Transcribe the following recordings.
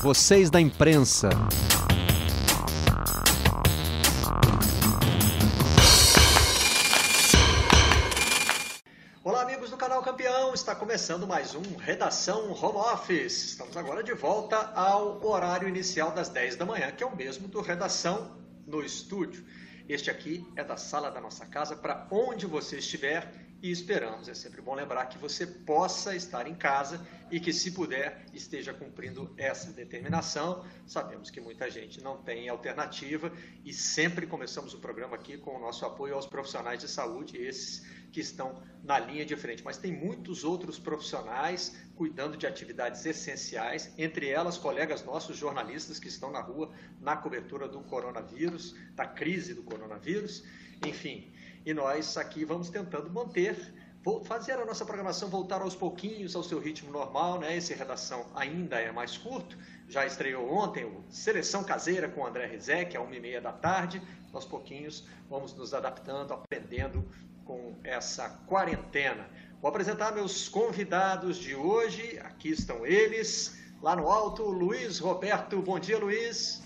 vocês da imprensa. Olá, amigos do canal Campeão. Está começando mais um Redação Home Office. Estamos agora de volta ao horário inicial das 10 da manhã, que é o mesmo do Redação no Estúdio. Este aqui é da sala da nossa casa para onde você estiver e esperamos. É sempre bom lembrar que você possa estar em casa e que, se puder, esteja cumprindo essa determinação. Sabemos que muita gente não tem alternativa e sempre começamos o programa aqui com o nosso apoio aos profissionais de saúde, esses que estão na linha de frente. Mas tem muitos outros profissionais cuidando de atividades essenciais, entre elas colegas nossos jornalistas que estão na rua na cobertura do coronavírus, da crise do coronavírus. Enfim, e nós aqui vamos tentando manter, fazer a nossa programação voltar aos pouquinhos ao seu ritmo normal, né? Esse redação ainda é mais curto, já estreou ontem o Seleção Caseira com André Rizek, às uma e meia da tarde. Aos pouquinhos vamos nos adaptando, aprendendo com essa quarentena. Vou apresentar meus convidados de hoje. Aqui estão eles. Lá no alto, Luiz Roberto. Bom dia, Luiz.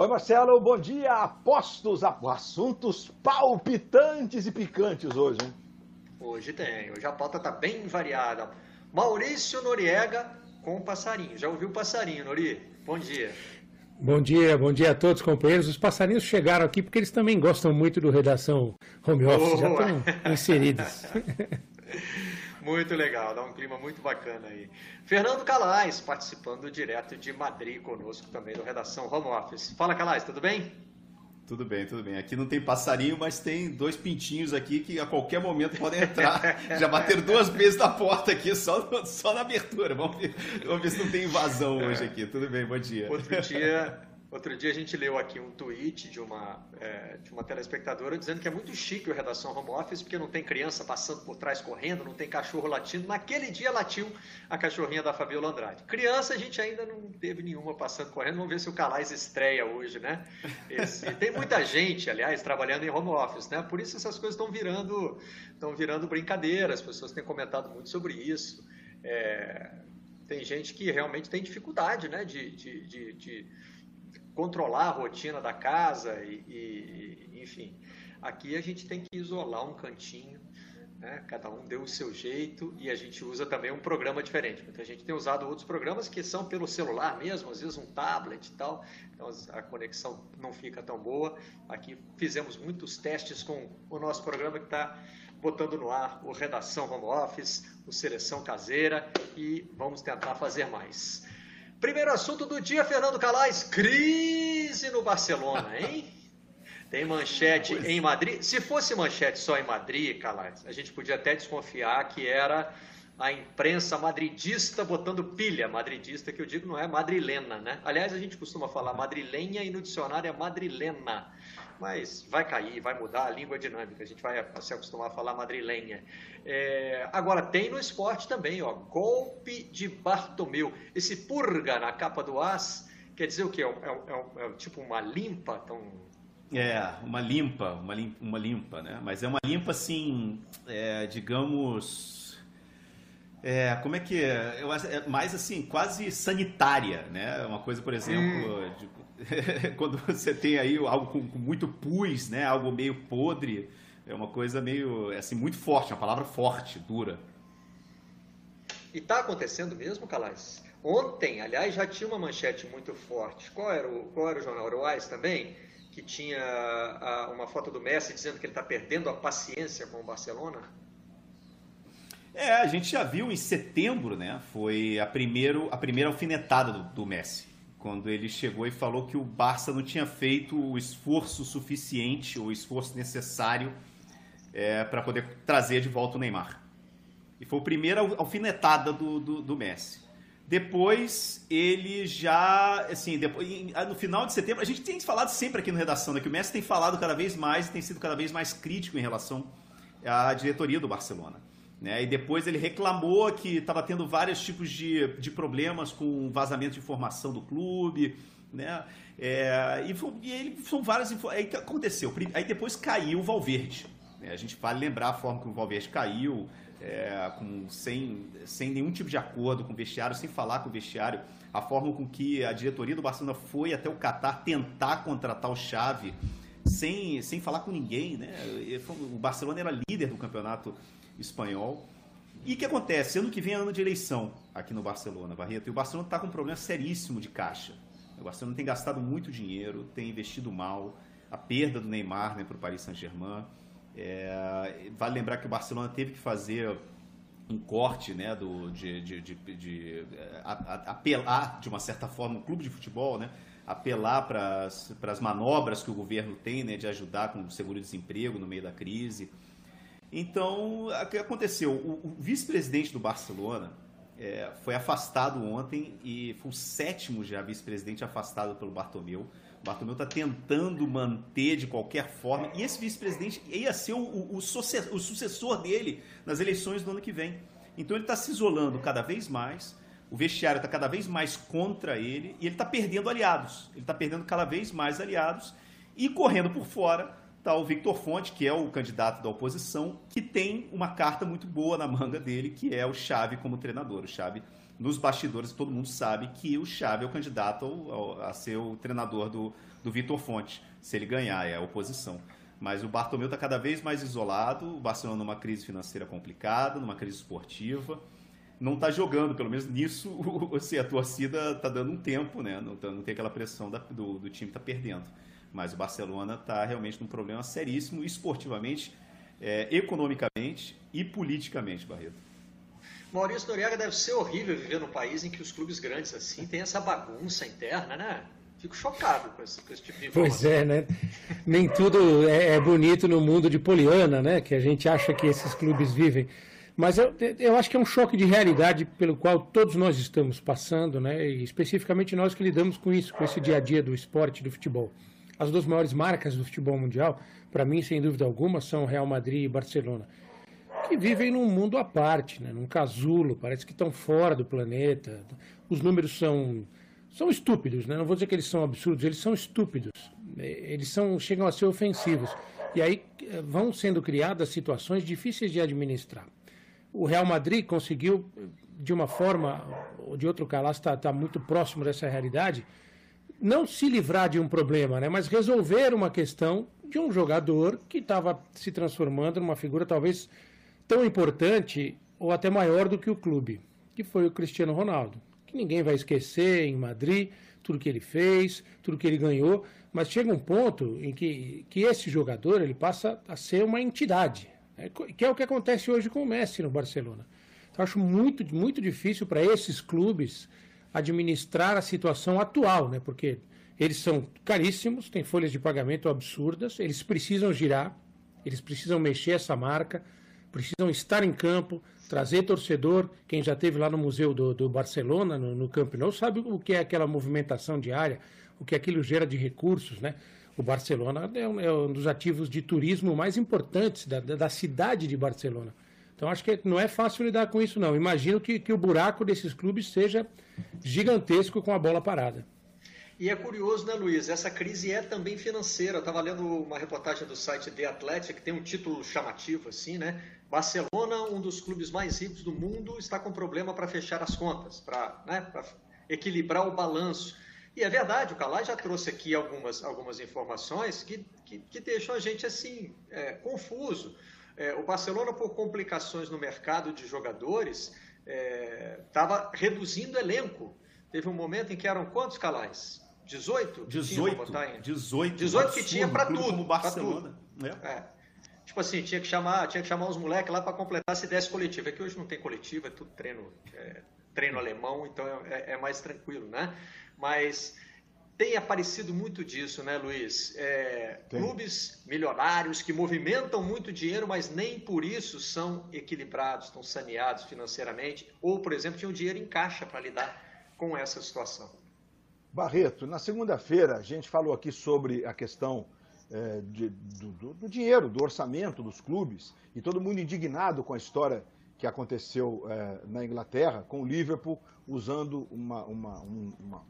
Oi, Marcelo, bom dia. Apostos, assuntos palpitantes e picantes hoje, hein? Hoje tem, hoje a pauta está bem variada. Maurício Noriega com o passarinho. Já ouviu o passarinho, Nori? Bom dia. Bom dia, bom dia a todos, companheiros. Os passarinhos chegaram aqui porque eles também gostam muito do Redação Home Office, já estão inseridos. Muito legal, dá um clima muito bacana aí. Fernando Calais, participando direto de Madrid conosco também do Redação Home Office. Fala, Calais, tudo bem? Tudo bem, tudo bem. Aqui não tem passarinho, mas tem dois pintinhos aqui que a qualquer momento podem entrar. Já bateram duas vezes na porta aqui, só, só na abertura. Vamos ver, vamos ver se não tem invasão hoje aqui. Tudo bem, bom dia. Outro dia, Outro dia a gente leu aqui um tweet de uma, é, de uma telespectadora dizendo que é muito chique o Redação Home Office porque não tem criança passando por trás correndo, não tem cachorro latindo. Naquele dia latiu a cachorrinha da Fabiola Andrade. Criança a gente ainda não teve nenhuma passando correndo. Vamos ver se o Calais estreia hoje, né? Esse, tem muita gente, aliás, trabalhando em home office, né? Por isso essas coisas estão virando, estão virando brincadeira. As pessoas têm comentado muito sobre isso. É, tem gente que realmente tem dificuldade, né? de, de, de, de controlar a rotina da casa e, e, enfim. Aqui a gente tem que isolar um cantinho, né? cada um deu o seu jeito e a gente usa também um programa diferente. Muita gente tem usado outros programas que são pelo celular mesmo, às vezes um tablet e tal, então a conexão não fica tão boa. Aqui fizemos muitos testes com o nosso programa que está botando no ar o Redação Home Office, o Seleção Caseira e vamos tentar fazer mais. Primeiro assunto do dia, Fernando Calais, crise no Barcelona, hein? Tem manchete pois. em Madrid. Se fosse manchete só em Madrid, Calais, a gente podia até desconfiar que era a imprensa madridista botando pilha. Madridista, que eu digo, não é madrilena, né? Aliás, a gente costuma falar madrilenha e no dicionário é madrilena mas vai cair, vai mudar, a língua é dinâmica, a gente vai se acostumar a falar madrilenha. É, agora, tem no esporte também, ó, golpe de Bartomeu. Esse purga na capa do As, quer dizer o quê? É, é, é, é tipo uma limpa? Tão... É, uma limpa, uma limpa, uma limpa, né? Mas é uma limpa, assim, é, digamos... É, como é que é? Eu, é? Mais assim, quase sanitária, né? Uma coisa, por exemplo, hum. de, quando você tem aí algo com, com, muito pus, né? Algo meio podre, é uma coisa meio, assim, muito forte, uma palavra forte, dura. E está acontecendo mesmo, Calais? Ontem, aliás, já tinha uma manchete muito forte. Qual era o, qual era o jornal? Era também? Que tinha a, uma foto do Messi dizendo que ele está perdendo a paciência com o Barcelona? É, a gente já viu em setembro, né? Foi a, primeiro, a primeira alfinetada do, do Messi quando ele chegou e falou que o Barça não tinha feito o esforço suficiente, o esforço necessário é, para poder trazer de volta o Neymar. E foi a primeira alfinetada do, do, do Messi. Depois ele já, assim, depois, no final de setembro, a gente tem falado sempre aqui no Redação, né, que o Messi tem falado cada vez mais e tem sido cada vez mais crítico em relação à diretoria do Barcelona. Né? E depois ele reclamou que estava tendo vários tipos de, de problemas com vazamento de informação do clube. Né? É, e, foi, e ele, são várias Aí que aconteceu? Aí depois caiu o Valverde. Né? A gente vale lembrar a forma que o Valverde caiu. é, com, sem, sem nenhum tipo de acordo com o vestiário, sem falar com o vestiário, a forma com que a diretoria do Barcelona foi até o Catar tentar contratar o Xavi sem, sem falar com ninguém, né? O Barcelona era líder do campeonato espanhol. E o que acontece? Ano que vem é ano de eleição aqui no Barcelona, Barreto, e o Barcelona está com um problema seríssimo de caixa. O Barcelona tem gastado muito dinheiro, tem investido mal, a perda do Neymar né, para o Paris Saint-Germain. É, vale lembrar que o Barcelona teve que fazer um corte né, do, de, de, de, de a, apelar, de uma certa forma, o clube de futebol, né, apelar para as manobras que o governo tem né, de ajudar com o seguro-desemprego no meio da crise. Então, o que aconteceu? O, o vice-presidente do Barcelona é, foi afastado ontem e foi o sétimo já vice-presidente afastado pelo Bartomeu. O Bartomeu está tentando manter de qualquer forma. E esse vice-presidente ia ser o, o, o, sucessor dele nas eleições do ano que vem. Então ele está se isolando cada vez mais. O vestiário está cada vez mais contra ele e ele está perdendo aliados. Ele está perdendo cada vez mais aliados e correndo por fora está o Victor Fonte, que é o candidato da oposição, que tem uma carta muito boa na manga dele, que é o Chave como treinador. O Chave nos bastidores todo mundo sabe que o Xavi é o candidato ao, a ser o treinador do, do Vitor Fonte, se ele ganhar, é a oposição. Mas o Bartomeu está cada vez mais isolado, o Barcelona numa crise financeira complicada, numa crise esportiva, não está jogando, pelo menos nisso assim, a torcida está dando um tempo, né? não, tá, não tem aquela pressão da, do, do time está perdendo. Mas o Barcelona está realmente num problema seríssimo, esportivamente, é, economicamente e politicamente, Barreto. Maurício Noriega deve ser horrível viver num país em que os clubes grandes assim têm essa bagunça interna, né? Fico chocado com esse, com esse tipo de informação. Pois é, né? Nem tudo é, é, bonito no mundo de Poliana, né? Que a gente acha que esses clubes vivem. Mas eu, eu acho que é um choque de realidade pelo qual todos nós estamos passando, né? E especificamente nós que lidamos com isso, com esse dia a dia do esporte, do futebol. As duas maiores marcas do futebol mundial, para mim, sem dúvida alguma, são Real Madrid e Barcelona que vivem num mundo à parte, né? num casulo, parece que estão fora do planeta. Os números são, são estúpidos, né? não vou dizer que eles são absurdos, eles são estúpidos. Eles são, chegam a ser ofensivos. E aí vão sendo criadas situações difíceis de administrar. O Real Madrid conseguiu, de uma forma ou de outro caso, está tá muito próximo dessa realidade, não se livrar de um problema, né? mas resolver uma questão de um jogador que estava se transformando numa figura talvez tão importante ou até maior do que o clube, que foi o Cristiano Ronaldo, que ninguém vai esquecer em Madrid, tudo que ele fez, tudo que ele ganhou, mas chega um ponto em que, que esse jogador ele passa a ser uma entidade, né? que é o que acontece hoje com o Messi no Barcelona. Então, acho muito, muito difícil para esses clubes administrar a situação atual, né? porque eles são caríssimos, têm folhas de pagamento absurdas, eles precisam girar, eles precisam mexer essa marca, precisam estar em campo, trazer torcedor. Quem já esteve lá no Museu do, do Barcelona, no, no Camp Nou, sabe o que é aquela movimentação diária, o que aquilo gera de recursos, né? O Barcelona é um, é um dos ativos de turismo mais importantes da, da cidade de Barcelona. Então acho que não é fácil lidar com isso, não. Imagino que, que o buraco desses clubes seja gigantesco com a bola parada. E é curioso, né, Luiz? Essa crise é também financeira. Eu estava lendo uma reportagem do site The Athletic, que tem um título chamativo assim, né? Barcelona, um dos clubes mais ricos do mundo, está com problema para fechar as contas, para né, equilibrar o balanço. E é verdade, o Calai já trouxe aqui algumas, algumas informações que, que, que deixam a gente assim é, confuso. É, o Barcelona, por complicações no mercado de jogadores, estava é, reduzindo elenco. Teve um momento em que eram quantos Calais? 18? 18, 18, 18 que tinha para tudo. Como Barcelona. Tudo. É. é. Tipo assim, tinha que chamar, tinha que chamar os moleques lá para completar se desse coletiva. É que hoje não tem coletiva, é tudo treino, é, treino alemão, então é, é, mais tranquilo, né? Mas tem aparecido muito disso, né, Luiz? É, clubes milionários que movimentam muito dinheiro, mas nem por isso são equilibrados, estão saneados financeiramente, ou, por exemplo, tinham dinheiro em caixa para lidar com essa situação. Barreto, na segunda-feira a gente falou aqui sobre a questão é, de, do, do, dinheiro, do orçamento dos clubes, e todo mundo indignado com a história que aconteceu é, na Inglaterra, com o Liverpool usando uma, uma, uma,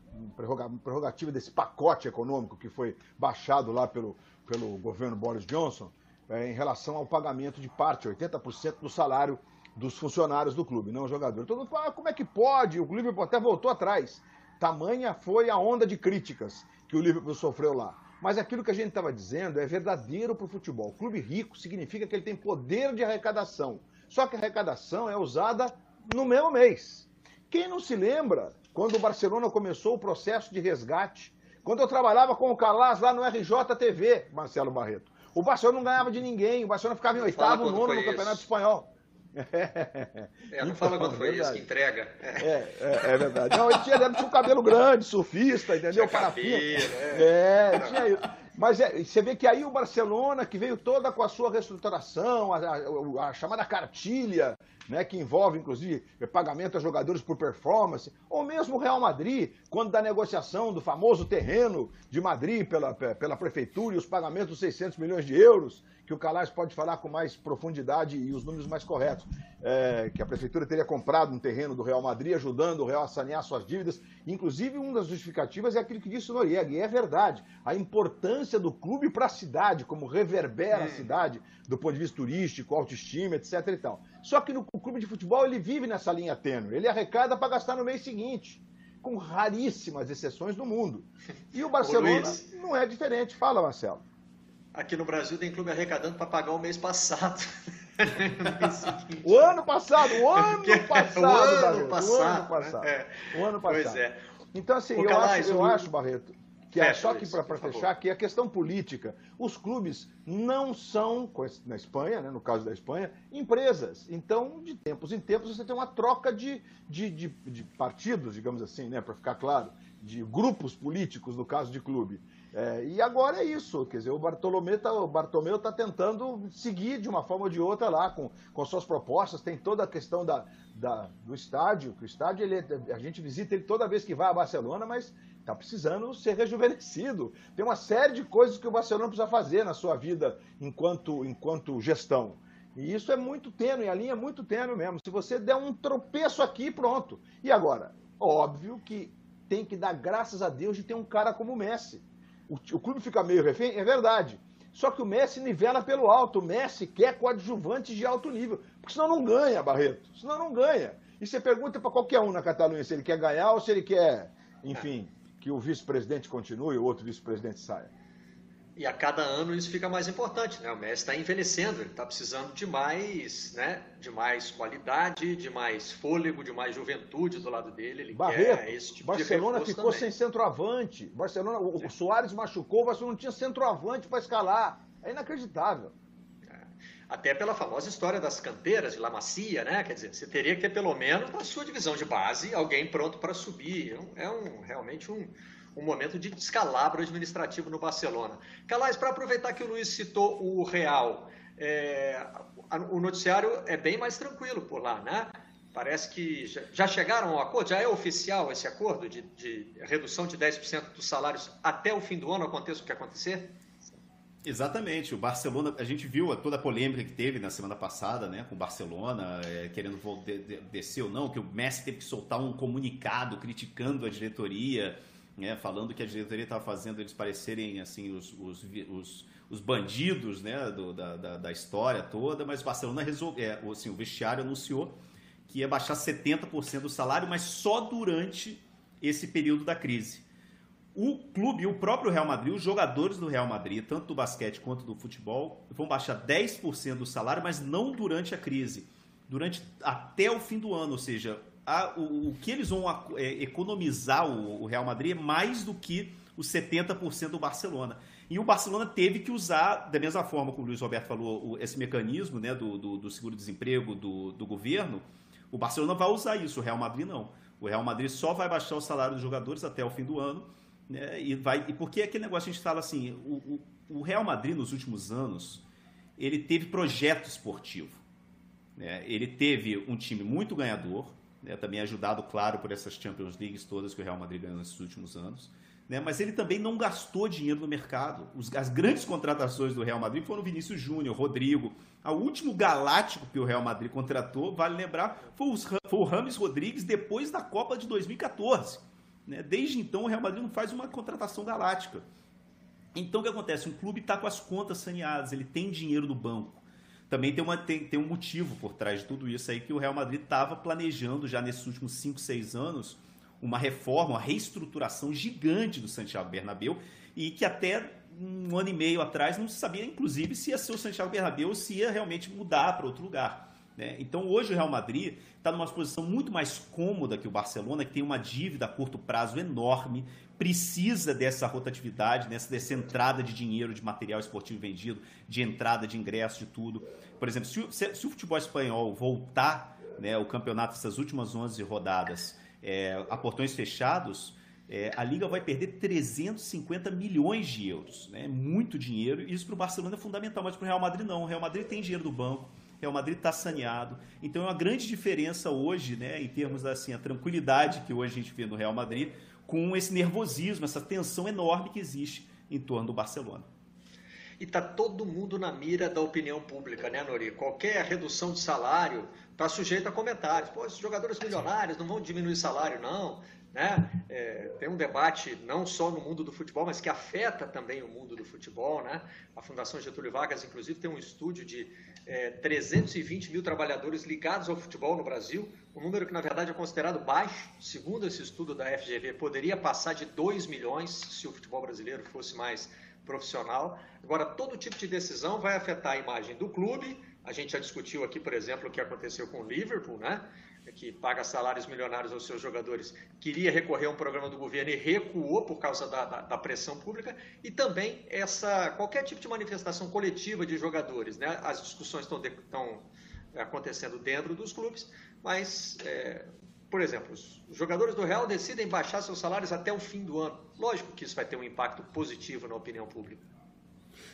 prerrogativa desse pacote econômico que foi baixado lá pelo, pelo governo Boris Johnson, é, em relação ao pagamento de parte, 80% do salário dos funcionários do clube, não jogadores. Todo mundo fala, ah, como é que pode? O Liverpool até voltou atrás. Tamanha foi a onda de críticas que o Liverpool sofreu lá. Mas aquilo que a gente estava dizendo é verdadeiro para o futebol. Clube rico significa que ele tem poder de arrecadação. Só que a arrecadação é usada no mesmo mês. Quem não se lembra quando o Barcelona começou o processo de resgate? Quando eu trabalhava com o Calas lá no RJTV, Marcelo Barreto. O Barcelona não ganhava de ninguém, o Barcelona ficava em oitavo, nono no Campeonato Espanhol. É, não então, fala quando foi isso que entrega. É, é, é verdade. Não, ele tinha, ele tinha um cabelo grande, surfista, entendeu? Tinha cabelo, é. é, tinha isso. Mas é, você vê que aí o Barcelona, que veio toda com a sua reestruturação, a, a, a chamada cartilha, né, que envolve, inclusive, pagamento a jogadores por performance, ou mesmo o Real Madrid, quando da negociação do famoso terreno de Madrid pela, pela prefeitura e os pagamentos de 600 milhões de euros, que o Calais pode falar com mais profundidade e os números mais corretos, é, que a prefeitura teria comprado um terreno do Real Madrid, ajudando o Real a sanear suas dívidas. Inclusive, uma das justificativas é aquilo que disse o Noriega, e é verdade, a importância do clube para a cidade, como reverbera a hum. cidade, do ponto de vista turístico, autoestima, etc. E tal. Só que no clube de futebol ele vive nessa linha tênue, ele arrecada para gastar no mês seguinte com raríssimas exceções no mundo. E o Barcelona não é diferente. Fala, Marcelo. Aqui no Brasil tem clube arrecadando para pagar o mês passado. o ano passado, o ano passado, o ano passado, o ano passado. É. O ano passado. Pois é. Então, assim, eu, acho, eu acho, Barreto, que é, só que para fechar, que a questão política, os clubes não são, na Espanha, né, no caso da Espanha, empresas. Então, de tempos em tempos, você tem uma troca de, de, de, de partidos, digamos assim, né, para ficar claro, de grupos políticos, no caso de clube. É, e agora é isso, quer dizer, o Bartolomeu tá, o Bartomeu está tentando seguir de uma forma ou de outra lá com, com suas propostas, tem toda a questão da, da, do estádio, que o estádio ele, é, a gente visita ele toda vez que vai a Barcelona, mas está precisando ser rejuvenescido. Tem uma série de coisas que o Barcelona precisa fazer na sua vida enquanto, enquanto gestão. E isso é muito tênue, a linha é muito tênue mesmo. Se você der um tropeço aqui, pronto. E agora? Óbvio que tem que dar graças a Deus de ter um cara como o Messi o, o clube fica meio refém, é verdade. Só que o Messi nivela pelo alto. O Messi quer coadjuvantes de alto nível. Porque senão não ganha, Barreto. Senão não ganha. E você pergunta para qualquer um na Catalunha se ele quer ganhar ou se ele quer, enfim, que o vice-presidente continue e o outro vice-presidente saia. E a cada ano isso fica mais importante, né? O Messi está envelhecendo, ele está precisando de mais, né? De mais qualidade, de mais fôlego, de mais juventude do lado dele. Ele Barreto, quer esse tipo Barcelona ficou também. sem centroavante. Barcelona, o, o Soares machucou, o Barcelona não tinha centroavante para escalar. É inacreditável. É. Até pela famosa história das canteiras de La Macia, né? Quer dizer, você teria que ter pelo menos na sua divisão de base alguém pronto para subir. É um, realmente um, um momento de descalabro administrativo no Barcelona. Calais, para aproveitar que o Luiz citou o Real, é, o noticiário é bem mais tranquilo por lá, né? Parece que já chegaram ao acordo, já é oficial esse acordo de, de redução de 10% dos salários até o fim do ano, aconteça o que acontecer? Exatamente, o Barcelona, a gente viu toda a polêmica que teve na semana passada, né, com o Barcelona, é, querendo descer ou não, que o Messi teve que soltar um comunicado criticando a diretoria, né, falando que a diretoria estava fazendo eles parecerem assim os, os, os, os bandidos né, do, da, da, da, história toda, mas o Barcelona resolveu, é, assim, o vestiário anunciou que ia baixar 70% do salário, mas só durante esse período da crise. O clube, o próprio Real Madrid, os jogadores do Real Madrid, tanto do basquete quanto do futebol, vão baixar 10% do salário, mas não durante a crise. Durante até o fim do ano, ou seja, a, o, o, que eles vão é, economizar o, o, Real Madrid é mais do que os 70% do Barcelona. E o Barcelona teve que usar, da mesma forma que o Luiz Roberto falou, esse mecanismo né, do, do, do seguro-desemprego do, do governo, o Barcelona vai usar isso, o Real Madrid não. O Real Madrid só vai baixar o salário dos jogadores até o fim do ano. Né, e vai e porque aquele negócio a gente fala assim, o, o, o Real Madrid nos últimos anos ele teve projeto esportivo. Né? Ele teve um time muito ganhador, né, também ajudado, claro, por essas Champions Leagues todas que o Real Madrid ganhou nesses últimos anos. Né, mas ele também não gastou dinheiro no mercado. Os, as grandes contratações do Real Madrid foram Vinícius Júnior, Rodrigo. O último galáctico que o Real Madrid contratou, vale lembrar, foi, os, foi o Rames Rodrigues depois da Copa de 2014. Né? Desde então, o Real Madrid não faz uma contratação galáctica. Então, o que acontece? Um clube está com as contas saneadas, ele tem dinheiro do banco. Também tem, uma, tem, tem um motivo por trás de tudo isso aí que o Real Madrid estava planejando já nesses últimos 5, 6 anos uma reforma, uma reestruturação gigante do Santiago Bernabéu e que até um ano e meio atrás não se sabia, inclusive, se ia ser o Santiago Bernabéu ou se ia realmente mudar para outro lugar. Né? Então hoje o Real Madrid está numa posição muito mais cômoda que o Barcelona, que tem uma dívida a curto prazo enorme, precisa dessa rotatividade, dessa, dessa entrada de dinheiro, de material esportivo vendido, de entrada de ingresso, de tudo. Por exemplo, se, se, se o futebol espanhol voltar né, o campeonato essas últimas 11 rodadas é, a portões fechados, é, a Liga vai perder 350 milhões de euros. Né? Muito dinheiro. Isso para o Barcelona é fundamental, mas para o Real Madrid não. O Real Madrid tem dinheiro do banco, Real Madrid está saneado. Então é uma grande diferença hoje, né, em termos assim, a tranquilidade que hoje a gente vê no Real Madrid, com esse nervosismo, essa tensão enorme que existe em torno do Barcelona. E está todo mundo na mira da opinião pública, né, Nori? Qualquer redução de salário está sujeita a comentários. Pô, esses jogadores milionários não vão diminuir salário, não. Né? É, tem um debate não só no mundo do futebol, mas que afeta também o mundo do futebol. Né? A Fundação Getúlio Vargas, inclusive, tem um estúdio de é, 320 mil trabalhadores ligados ao futebol no Brasil, um número que, na verdade, é considerado baixo. Segundo esse estudo da FGV, poderia passar de 2 milhões se o futebol brasileiro fosse mais profissional. Agora, todo tipo de decisão vai afetar a imagem do clube. A gente já discutiu aqui, por exemplo, o que aconteceu com o Liverpool, né? Que paga salários milionários aos seus jogadores, queria recorrer a um programa do governo e recuou por causa da, da, da, pressão pública, e também essa qualquer tipo de manifestação coletiva de jogadores. Né? As discussões estão, de, estão acontecendo dentro dos clubes, mas, é, por exemplo, os jogadores do Real decidem baixar seus salários até o fim do ano. Lógico que isso vai ter um impacto positivo na opinião pública.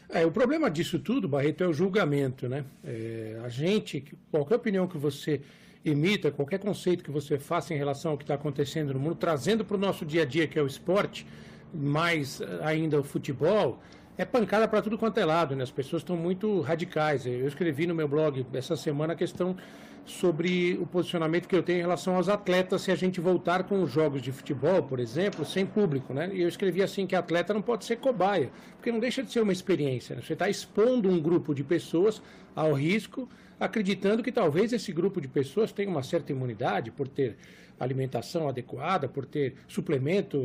É, o problema disso tudo, Barreto, é o julgamento, né? É, a gente, qualquer opinião que você imita, qualquer conceito que você faça em relação ao que está acontecendo no mundo, trazendo para o nosso dia a dia, que é o esporte, mais ainda o futebol, é pancada para tudo quanto é lado, né? As pessoas estão muito radicais. Eu escrevi no meu blog essa semana a questão sobre o posicionamento que eu tenho em relação aos atletas se a gente voltar com os jogos de futebol, por exemplo, sem público, né? E eu escrevi assim que atleta não pode ser cobaia, porque não deixa de ser uma experiência. Né? Você está expondo um grupo de pessoas ao risco acreditando que talvez esse grupo de pessoas tenha uma certa imunidade por ter alimentação adequada, por ter suplemento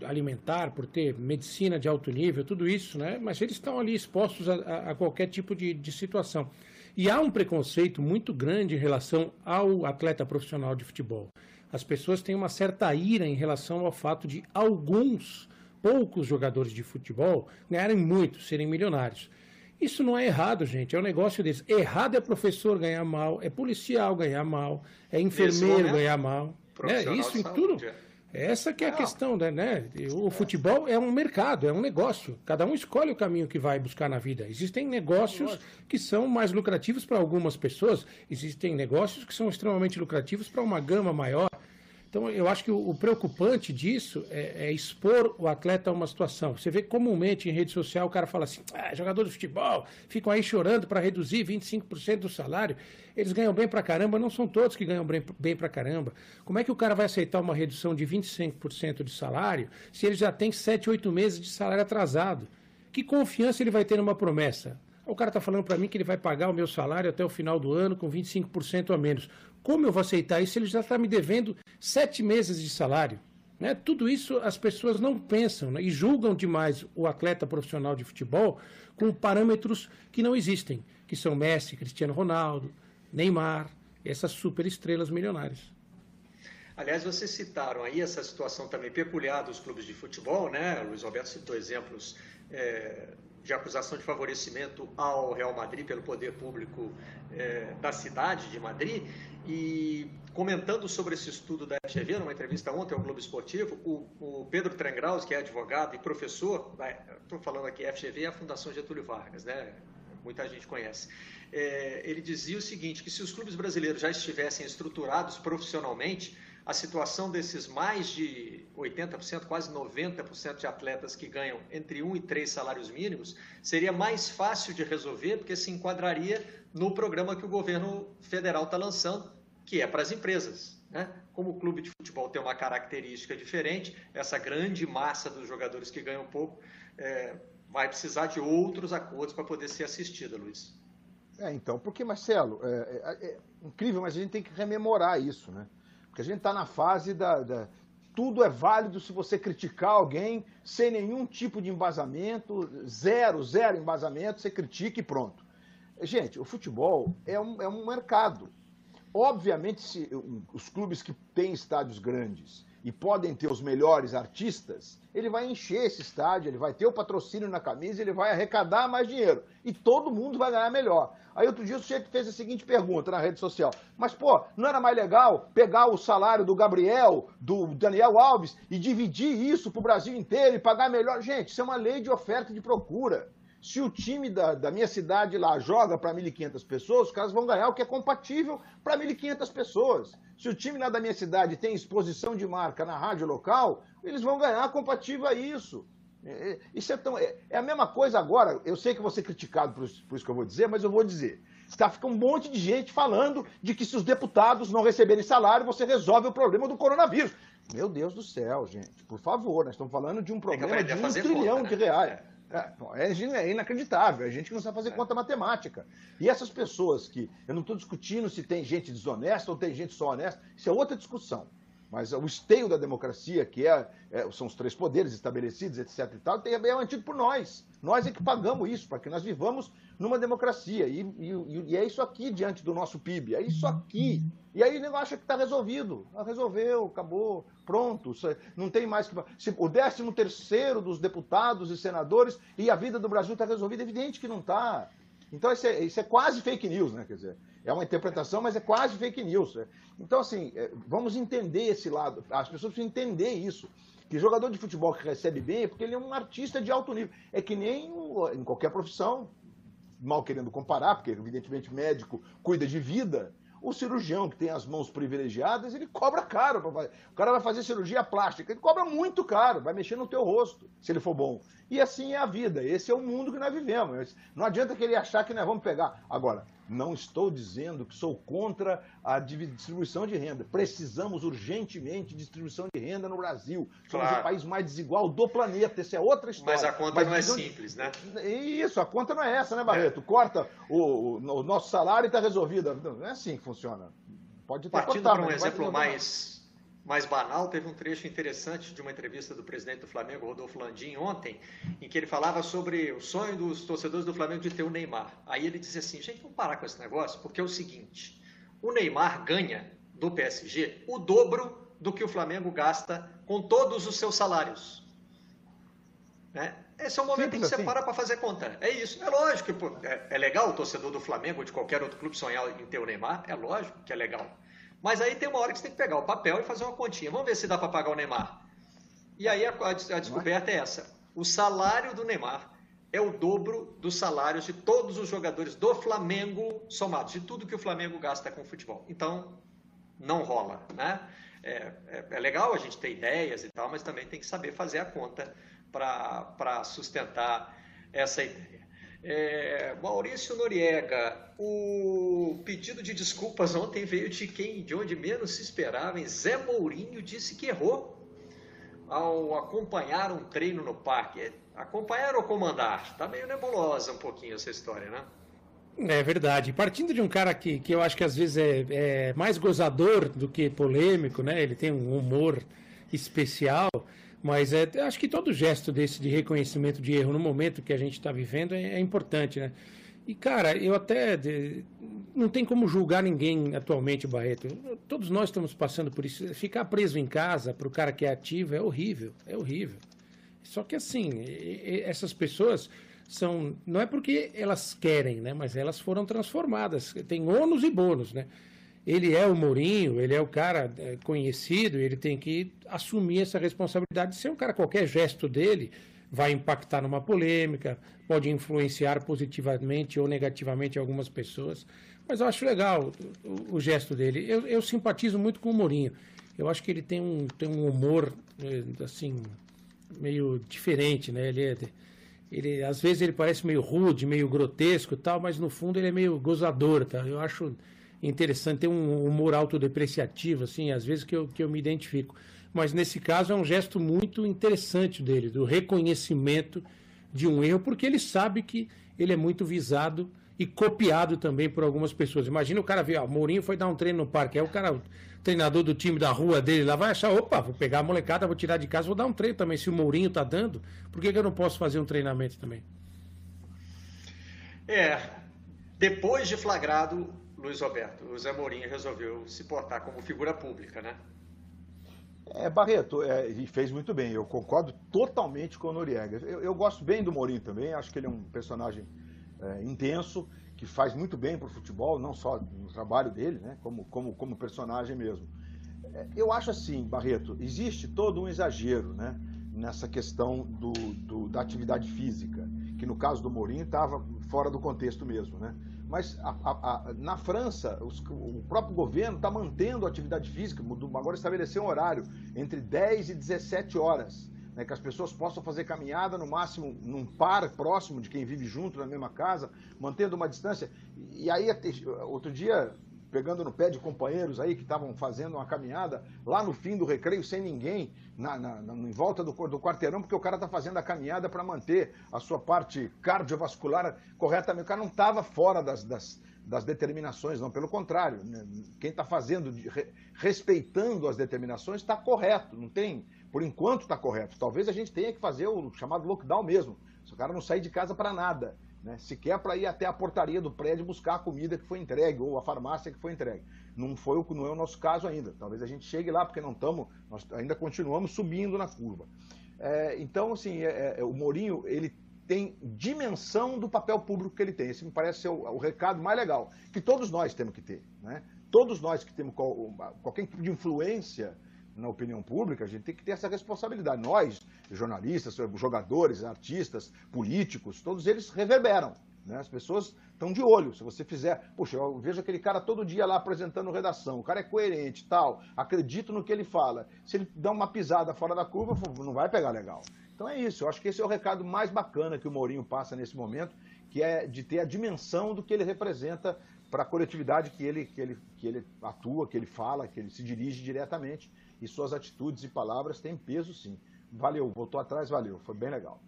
eh, alimentar, por ter medicina de alto nível, tudo isso, né? Mas eles estão ali expostos a, a qualquer tipo de, de situação. E há um preconceito muito grande em relação ao atleta profissional de futebol. As pessoas têm uma certa ira em relação ao fato de alguns, poucos jogadores de futebol ganharem muito, serem milionários. Isso não é errado, gente. É um negócio desse. Errado é professor ganhar mal, é policial ganhar mal, é enfermeiro ganhar mal. Né? Isso em tudo. Essa que é a questão, né, né? O futebol é um mercado, é um negócio. Cada um escolhe o caminho que vai buscar na vida. Existem negócios que são mais lucrativos para algumas pessoas, existem negócios que são extremamente lucrativos para uma gama maior. Então, eu acho que o, o preocupante disso é, é, expor o atleta a uma situação. Você vê comumente em rede social o cara fala assim: ah, jogador de futebol ficam aí chorando para reduzir 25% do salário. Eles ganham bem para caramba, não são todos que ganham bem, bem para caramba. Como é que o cara vai aceitar uma redução de 25% de salário se ele já tem 7, 8 meses de salário atrasado? Que confiança ele vai ter numa promessa? O cara está falando para mim que ele vai pagar o meu salário até o final do ano com 25% a menos. Como eu vou aceitar isso ele já está me devendo sete meses de salário? Né? Tudo isso as pessoas não pensam né? e julgam demais o atleta profissional de futebol com parâmetros que não existem, que são Messi, Cristiano Ronaldo, Neymar, essas super estrelas milionárias. Aliás, vocês citaram aí essa situação também peculiar dos clubes de futebol, né? O Luiz Roberto citou exemplos é, de acusação de favorecimento ao Real Madrid pelo poder público é, da cidade de Madrid. E comentando sobre esse estudo da FGV, numa entrevista ontem ao Globo Esportivo, o, o Pedro Trengraus, que é advogado e professor, estou falando aqui, FGV é a Fundação Getúlio Vargas, né? muita gente conhece. É, ele dizia o seguinte, que se os clubes brasileiros já estivessem estruturados profissionalmente, a situação desses mais de 80%, quase 90% de atletas que ganham entre um e três salários mínimos, seria mais fácil de resolver, porque se enquadraria no programa que o governo federal está lançando, que é para as empresas. Né? Como o clube de futebol tem uma característica diferente, essa grande massa dos jogadores que ganham pouco é, vai precisar de outros acordos para poder ser assistida, Luiz. É, então, porque, Marcelo, é, é, é, incrível, mas a gente tem que rememorar isso, né? Porque a gente está na fase da, da, Tudo é válido se você criticar alguém sem nenhum tipo de embasamento, zero, zero embasamento, você critica e pronto. Gente, o futebol é um, é um mercado. Obviamente, se, os clubes que têm estádios grandes e podem ter os melhores artistas, ele vai encher esse estádio, ele vai ter o patrocínio na camisa, ele vai arrecadar mais dinheiro. E todo mundo vai ganhar melhor. Aí outro dia o sujeito fez a seguinte pergunta na rede social: Mas, pô, não era mais legal pegar o salário do Gabriel, do Daniel Alves e dividir isso para o Brasil inteiro e pagar melhor? Gente, isso é uma lei de oferta e de procura. Se o time da, da minha cidade lá joga para 1.500 pessoas, os caras vão ganhar o que é compatível para 1.500 pessoas. Se o time lá da minha cidade tem exposição de marca na rádio local, eles vão ganhar compatível a isso. É, é, isso é, tão, é, é, a mesma coisa agora. Eu sei que vou ser criticado por isso, por isso que eu vou dizer, mas eu vou dizer. Está fica um monte de gente falando de que se os deputados não receberem salário, você resolve o problema do coronavírus. Meu Deus do céu, gente, por favor, nós estamos falando de um problema de um trilhão conta, né? de reais. É. É, é, inacreditável, é gente que não sabe fazer é. conta matemática. E essas pessoas que. Eu não estou discutindo se tem gente desonesta ou tem gente só honesta, isso é outra discussão. Mas o esteio da democracia, que é, é, são os três poderes estabelecidos, etc. e tal, tem, é mantido por nós. Nós é que pagamos isso, para que nós vivamos numa democracia. E, e, e, é isso aqui diante do nosso PIB, é isso aqui. E aí negócio acha que está resolvido. Ah, resolveu, acabou, pronto. Não tem mais que. Se o 13 terceiro dos deputados e senadores e a vida do Brasil está resolvida, é evidente que não está. Então isso é, isso é quase fake news, né? Quer dizer, é uma interpretação, mas é quase fake news. Então, assim, é, vamos entender esse lado. As pessoas precisam entender isso. Que jogador de futebol que recebe bem é porque ele é um artista de alto nível. É que nem em qualquer profissão, mal querendo comparar, porque evidentemente médico cuida de vida. O cirurgião que tem as mãos privilegiadas, ele cobra caro. O cara vai fazer cirurgia plástica, ele cobra muito caro, vai mexer no teu rosto, se ele for bom. E assim é a vida, esse é o mundo que nós vivemos. Não adianta ele achar que nós vamos pegar. Agora, não estou dizendo que sou contra a distribuição de renda. Precisamos urgentemente de distribuição de renda no Brasil. Somos claro. o país mais desigual do planeta. Essa é outra história. Mas a conta Mas, não é simples, né? Isso, a conta não é essa, né, Barreto? É. Corta o, o, o, nosso salário e está resolvido. Não é assim que funciona. Pode ter Partindo para um exemplo mais mais banal, teve um trecho interessante de uma entrevista do presidente do Flamengo, Rodolfo Landim, ontem, em que ele falava sobre o sonho dos torcedores do Flamengo de ter o Neymar. Aí ele disse assim: gente, vamos parar com esse negócio, porque é o seguinte: o Neymar ganha do PSG o dobro do que o Flamengo gasta com todos os seus salários. Né? Esse é o momento Simples em que você assim. para para fazer conta. É isso. É lógico que é, é legal o torcedor do Flamengo ou de qualquer outro clube sonhar em ter o Neymar. É lógico que é legal. Mas aí tem uma hora que você tem que pegar o papel e fazer uma continha. Vamos ver se dá para pagar o Neymar. E aí a, a, descoberta é essa. O salário do Neymar é o dobro dos salários de todos os jogadores do Flamengo somados, de tudo que o Flamengo gasta com futebol. Então, não rola, né? É, é, é legal a gente ter ideias e tal, mas também tem que saber fazer a conta para sustentar essa ideia. É, Maurício Noriega, o pedido de desculpas ontem veio de quem, de onde menos se esperava, em Zé Mourinho disse que errou ao acompanhar um treino no parque. Acompanhar ou comandar? Está meio nebulosa um pouquinho essa história, né? É verdade. Partindo de um cara que, que eu acho que às vezes é, é mais gozador do que polêmico, né? Ele tem um humor especial. Mas é, acho que todo gesto desse de reconhecimento de erro no momento que a gente está vivendo é, é, importante, né? E, cara, eu até. De, não tem como julgar ninguém atualmente, Barreto. Todos nós estamos passando por isso. Ficar preso em casa para o cara que é ativo é horrível. É horrível. Só que, assim, essas pessoas são. Não é porque elas querem, né? Mas elas foram transformadas. Tem ônus e bônus, né? Ele é o Mourinho, ele é o cara é, conhecido, ele tem que assumir essa responsabilidade de ser um cara. Qualquer gesto dele vai impactar numa polêmica, pode influenciar positivamente ou negativamente algumas pessoas. Mas eu acho legal o, o gesto dele. Eu, eu, simpatizo muito com o Mourinho. Eu acho que ele tem um, tem um humor, é, assim, meio diferente, né? Ele, é, ele, às vezes ele parece meio rude, meio grotesco tal, mas no fundo ele é meio gozador, tá? Eu acho interessante, tem um humor autodepreciativo, assim, às vezes que eu, que eu me identifico. Mas nesse caso é um gesto muito interessante dele, do reconhecimento de um erro, porque ele sabe que ele é muito visado e copiado também por algumas pessoas. Imagina o cara ver, ó, Mourinho foi dar um treino no parque, aí o cara, o treinador do time da rua dele lá vai achar, opa, vou pegar a molecada, vou tirar de casa, vou dar um treino também. Se o Mourinho tá dando, por que, que eu não posso fazer um treinamento também? É, depois de flagrado, Luiz Roberto, o Zé Mourinho resolveu se portar como figura pública, né? É, Barreto, é, e fez muito bem. Eu concordo totalmente com o Noriega. Eu, eu gosto bem do Mourinho também, acho que ele é um personagem é, intenso, que faz muito bem para o futebol, não só no trabalho dele, né, como, como, como personagem mesmo. É, eu acho assim, Barreto, existe todo um exagero né, nessa questão do, do da atividade física, que no caso do Mourinho estava fora do contexto mesmo. Né? Mas a, a, a, na França, os, o próprio governo está mantendo a atividade física, agora estabeleceu um horário entre 10 e 17 horas né, que as pessoas possam fazer caminhada no máximo num par próximo de quem vive junto na mesma casa, mantendo uma distância. E aí, outro dia, pegando no pé de companheiros aí que estavam fazendo uma caminhada lá no fim do recreio sem ninguém, na, na, na em volta do, do, quarteirão, porque o cara está fazendo a caminhada para manter a sua parte cardiovascular corretamente. O cara não estava fora das, das, das, determinações, não, pelo contrário. Né? Quem está fazendo, respeitando as determinações, está correto, não tem por enquanto está correto. Talvez a gente tenha que fazer o chamado lockdown mesmo. Se o cara não sair de casa para nada, né? sequer para ir até a portaria do prédio buscar a comida que foi entregue ou a farmácia que foi entregue. Não, foi, o, não é o nosso caso ainda. Talvez a gente chegue lá porque não estamos, nós ainda continuamos subindo na curva. É, então, assim, é, é, o Mourinho ele tem dimensão do papel público que ele tem. Esse me parece ser o, o recado mais legal que todos nós temos que ter, né? Todos nós que temos qual, qualquer tipo de influência na opinião pública, a gente tem que ter essa responsabilidade. Nós, jornalistas, jogadores, artistas, políticos, todos eles reverberam. Né? As pessoas estão de olho. Se você fizer, poxa, eu vejo aquele cara todo dia lá apresentando redação, o cara é coerente tal, acredito no que ele fala. Se ele dá uma pisada fora da curva, não vai pegar legal. Então é isso, eu acho que esse é o recado mais bacana que o Mourinho passa nesse momento, que é de ter a dimensão do que ele representa para a coletividade que ele, que, ele, que ele atua, que ele fala, que ele se dirige diretamente e suas atitudes e palavras têm peso sim. Valeu, voltou atrás, valeu, foi bem legal.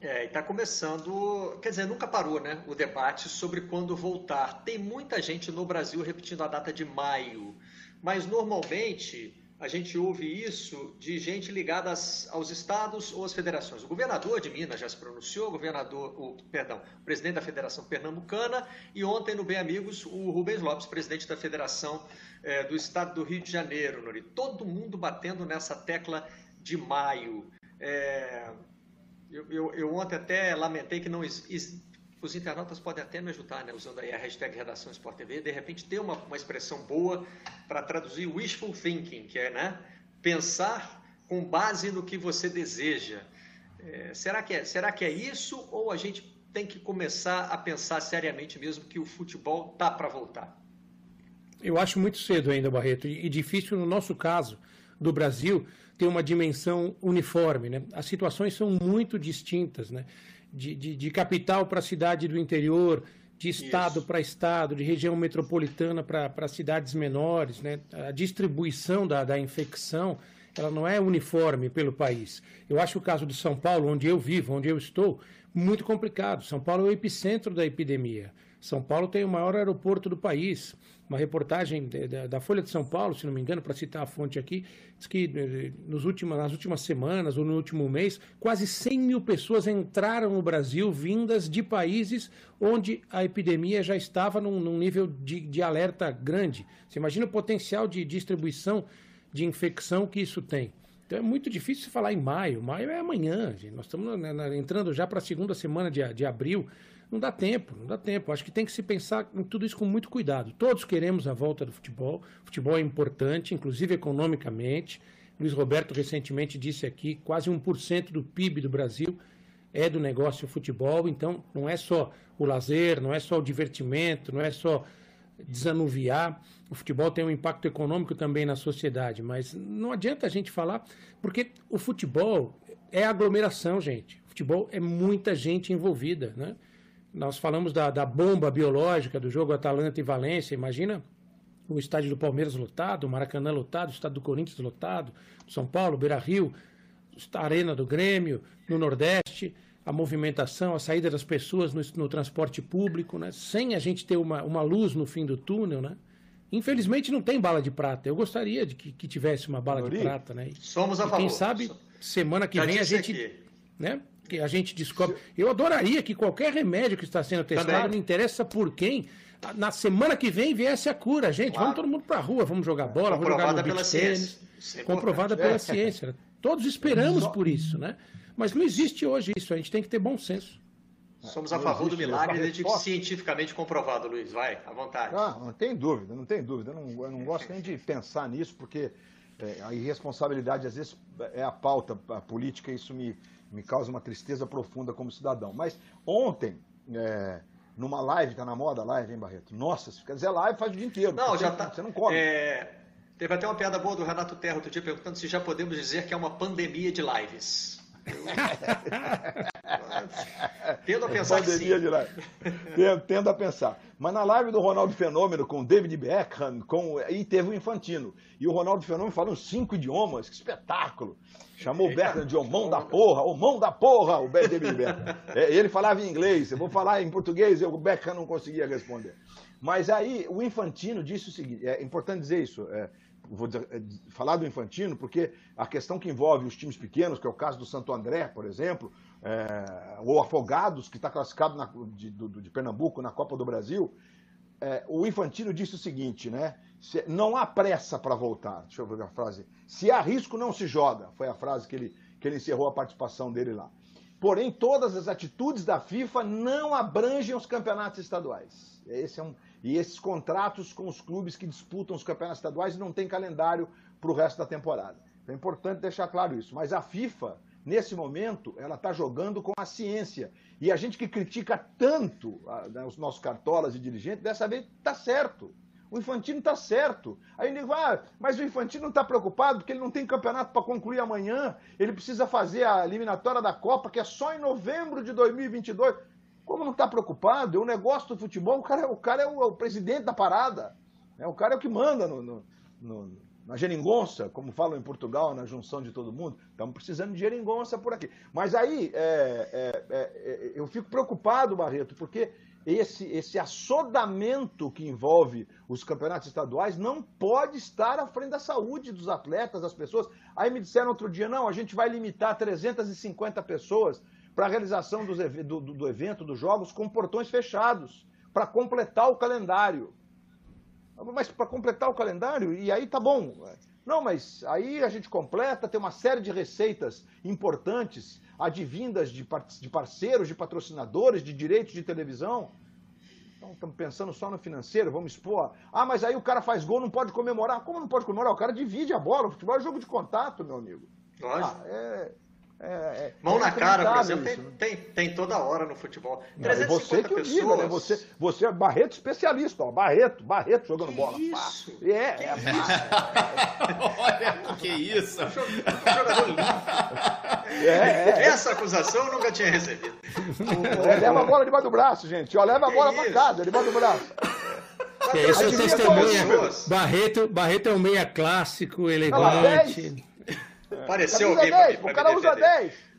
É, e está começando, quer dizer, nunca parou, né? O debate sobre quando voltar. Tem muita gente no Brasil repetindo a data de maio, mas normalmente a gente ouve isso de gente ligada aos estados ou às federações. O governador de Minas já se pronunciou, o governador, o, perdão, o presidente da Federação Pernambucana e ontem no Bem Amigos o Rubens Lopes, presidente da Federação é, do Estado do Rio de Janeiro, Nori. Todo mundo batendo nessa tecla de maio. É, eu, eu, eu, ontem até lamentei que não os internautas podem até me ajudar, né, usando aí a hashtag Redação Sport TV, de repente ter uma, uma expressão boa para traduzir wishful thinking, que é né, pensar com base no que você deseja. É, será, que é, será que é isso ou a gente tem que começar a pensar seriamente mesmo que o futebol tá para voltar? Eu acho muito cedo ainda, Barreto, e difícil no nosso caso do Brasil ter uma dimensão uniforme. Né? As situações são muito distintas. Né? De, de, de capital para cidade do interior, de estado para estado, de região metropolitana para cidades menores, né? A distribuição da, da infecção, ela não é uniforme pelo país. Eu acho o caso de São Paulo, onde eu vivo, onde eu estou, muito complicado. São Paulo é o epicentro da epidemia. São Paulo tem o maior aeroporto do país. Uma reportagem da Folha de São Paulo, se não me engano, para citar a fonte aqui, diz que eh, nos últimos, nas últimas semanas ou no último mês, quase 100 mil pessoas entraram no Brasil vindas de países onde a epidemia já estava num, num nível de, de alerta grande. Você imagina o potencial de distribuição de infecção que isso tem. Então é muito difícil falar em maio. Maio é amanhã. Gente. Nós estamos entrando já para a segunda semana de, de abril. Não dá tempo, não dá tempo. Acho que tem que se pensar em tudo isso com muito cuidado. Todos queremos a volta do futebol. O futebol é importante, inclusive economicamente. Luiz Roberto recentemente disse aqui, quase 1% do PIB do Brasil é do negócio futebol, então não é só o lazer, não é só o divertimento, não é só desanuviar. O futebol tem um impacto econômico também na sociedade, mas não adianta a gente falar, porque o futebol é aglomeração, gente. O futebol é muita gente envolvida, né? Nós falamos da, da bomba biológica do jogo Atalanta e Valência. Imagina o estádio do Palmeiras lotado, o Maracanã lotado, o estádio do Corinthians lotado, São Paulo, Beira Rio, a Arena do Grêmio, no Nordeste, a movimentação, a saída das pessoas no, no transporte público, né? sem a gente ter uma, uma luz no fim do túnel. Né? Infelizmente não tem bala de prata. Eu gostaria de que, que tivesse uma bala de prata. Né? Somos a e favor. Quem sabe, semana que Já vem a gente. Né? Que a gente descobre. Eu adoraria que qualquer remédio que está sendo testado, Também. não interessa por quem, na semana que vem viesse a cura. Gente, claro. vamos todo mundo para a rua, vamos jogar bola, vamos jogar no pela ciência. É comprovada pela ciência. Todos esperamos por isso, né? Mas não existe hoje isso, a gente tem que ter bom senso. Somos a favor do milagre desde cientificamente comprovado, Luiz. Vai, à vontade. Ah, não tem dúvida, não tem dúvida. Eu não, eu não gosto nem de pensar nisso, porque é, a irresponsabilidade às vezes é a pauta a política, e isso me, me causa uma tristeza profunda como cidadão. Mas ontem, é, numa live, tá na moda live, hein, Barreto? Nossa, se dizer live, faz o dia inteiro. Não, já tá. Você não come. É, teve até uma piada boa do Renato Terra outro dia perguntando se já podemos dizer que é uma pandemia de lives. Tendo a pensar Pandemia que sim. Tendo a pensar. Mas na live do Ronaldo Fenômeno com o David Beckham, com, e teve o Infantino. E o Ronaldo Fenômeno falou cinco idiomas, que espetáculo. Chamou o Beckham de homão da porra, homão da porra, o David Beckham. É, ele falava em inglês, eu vou falar em português, o Beckham não conseguia responder. Mas aí o Infantino disse o seguinte, é importante dizer isso, é, vou dizer, é, falar do Infantino, porque a questão que envolve os times pequenos, que é o caso do Santo André, por exemplo, é, ou Afogados, que está classificado na, de, do, de, Pernambuco na Copa do Brasil, é, o Infantino disse o seguinte, né? Se, não há pressa para voltar. Deixa eu ver a frase. Se há risco, não se joga. Foi a frase que ele, que ele encerrou a participação dele lá. Porém, todas as atitudes da FIFA não abrangem os campeonatos estaduais. Esse é um, e esses contratos com os clubes que disputam os campeonatos estaduais não tem calendário para o resto da temporada. Então é importante deixar claro isso. Mas a FIFA, nesse momento, ela está jogando com a ciência. E a gente que critica tanto né, os nossos cartolas e dirigentes, dessa vez está certo. O Infantino está certo. Aí ele vai, ah, mas o Infantino não está preocupado porque ele não tem campeonato para concluir amanhã. Ele precisa fazer a eliminatória da Copa, que é só em novembro de 2022. Como não está preocupado? É um negócio do futebol, o cara, o cara é, o, é o presidente da parada. Né? O cara é o que manda no, no, no, na geringonça, como falam em Portugal, na junção de todo mundo. Estamos precisando de geringonça por aqui. Mas aí é, é, é, é, eu fico preocupado, Barreto, porque esse, esse assodamento que envolve os campeonatos estaduais não pode estar à frente da saúde dos atletas, das pessoas. Aí me disseram outro dia, não, a gente vai limitar 350 pessoas para a realização dos, do, do evento, dos jogos, com portões fechados, para completar o calendário. Mas para completar o calendário, e aí tá bom. Não, mas aí a gente completa, tem uma série de receitas importantes, advindas de, parceiros, de patrocinadores, de direitos de televisão. Então, estamos pensando só no financeiro, vamos expor. Ah, mas aí o cara faz gol, não pode comemorar. Como não pode comemorar? O cara divide a bola. O futebol é jogo de contato, meu amigo. Lógico. Ah, é, é, é, Mão é na cara, por exemplo, isso, tem, tem, tem, toda hora no futebol. 350 você que pessoas... diga, né? Você, você é Barreto especialista, ó. Barreto, Barreto jogando que bola. Isso? É, é. Olha, que isso. Jogador limpo. É, é, Essa acusação eu nunca tinha recebido. É, leva a bola debaixo do braço, gente. Ó, leva a bola para casa, debaixo do braço. Que esse é o testemunha. Barreto, Barreto é um meia clássico, elegante. Apareceu alguém 10, pra, pra O cara usa 10.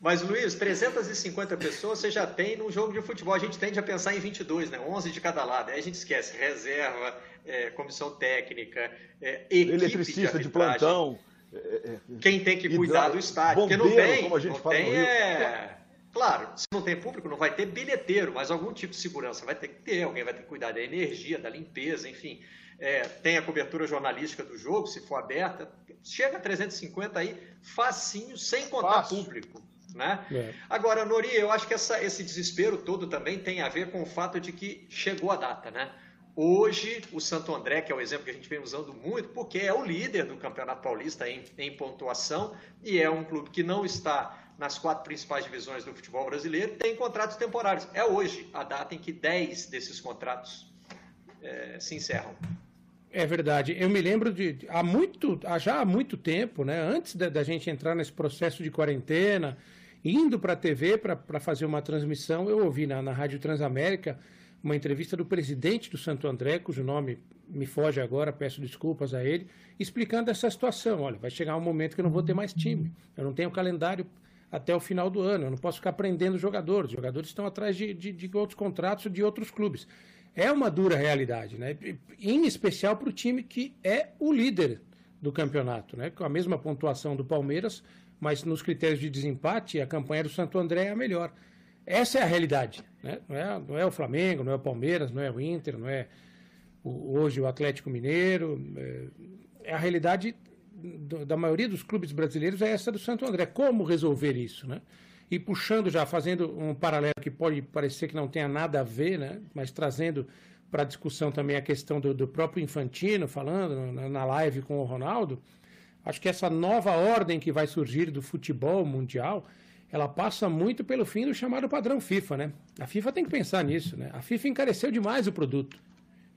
Mas, Luiz, 350 pessoas você já tem num jogo de futebol. A gente tende a pensar em 22, né? 11 de cada lado. Aí a gente esquece reserva, é, comissão técnica, é, equipe Eletricista de, de plantão. É, é, Quem tem que cuidar do estádio. Bombeiro, Porque não tem, como a gente não fala tem é... Claro, se não tem público, não vai ter bilheteiro, mas algum tipo de segurança vai ter que ter. Alguém vai ter que cuidar da energia, da limpeza, enfim é, tem a cobertura jornalística do jogo, se for aberta, chega a 350 aí, facinho, sem contar Fácil. público. Né? É. Agora, Nori, eu acho que essa, esse desespero todo também tem a ver com o fato de que chegou a data, né? Hoje, o Santo André, que é o exemplo que a gente vem usando muito, porque é o líder do Campeonato Paulista em, em pontuação e é um clube que não está nas quatro principais divisões do futebol brasileiro, tem contratos temporários. É hoje a data em que 10 desses contratos é, se encerram. É verdade. Eu me lembro de há muito, já há muito tempo, né? Antes da, da gente entrar nesse processo de quarentena, indo para a TV para fazer uma transmissão, eu ouvi na, na Rádio Transamérica uma entrevista do presidente do Santo André, cujo nome me foge agora, peço desculpas a ele, explicando essa situação. Olha, vai chegar um momento que eu não vou ter mais time, eu não tenho calendário até o final do ano. Eu não posso ficar prendendo jogadores. Os jogadores estão atrás de, de, de outros contratos de outros clubes. É uma dura realidade, né? em especial para o time que é o líder do campeonato, né? com a mesma pontuação do Palmeiras, mas nos critérios de desempate, a campanha do Santo André é a melhor. Essa é a realidade. Né? Não, é, não é o Flamengo, não é o Palmeiras, não é o Inter, não é o, hoje o Atlético Mineiro. É, é a realidade do, da maioria dos clubes brasileiros é essa do Santo André. Como resolver isso? Né? E puxando já, fazendo um paralelo que pode parecer que não tenha nada a ver, né? mas trazendo para a discussão também a questão do, do próprio Infantino, falando na, live com o Ronaldo, acho que essa nova ordem que vai surgir do futebol mundial ela passa muito pelo fim do chamado padrão FIFA, né? A FIFA tem que pensar nisso, né? A FIFA encareceu demais o produto.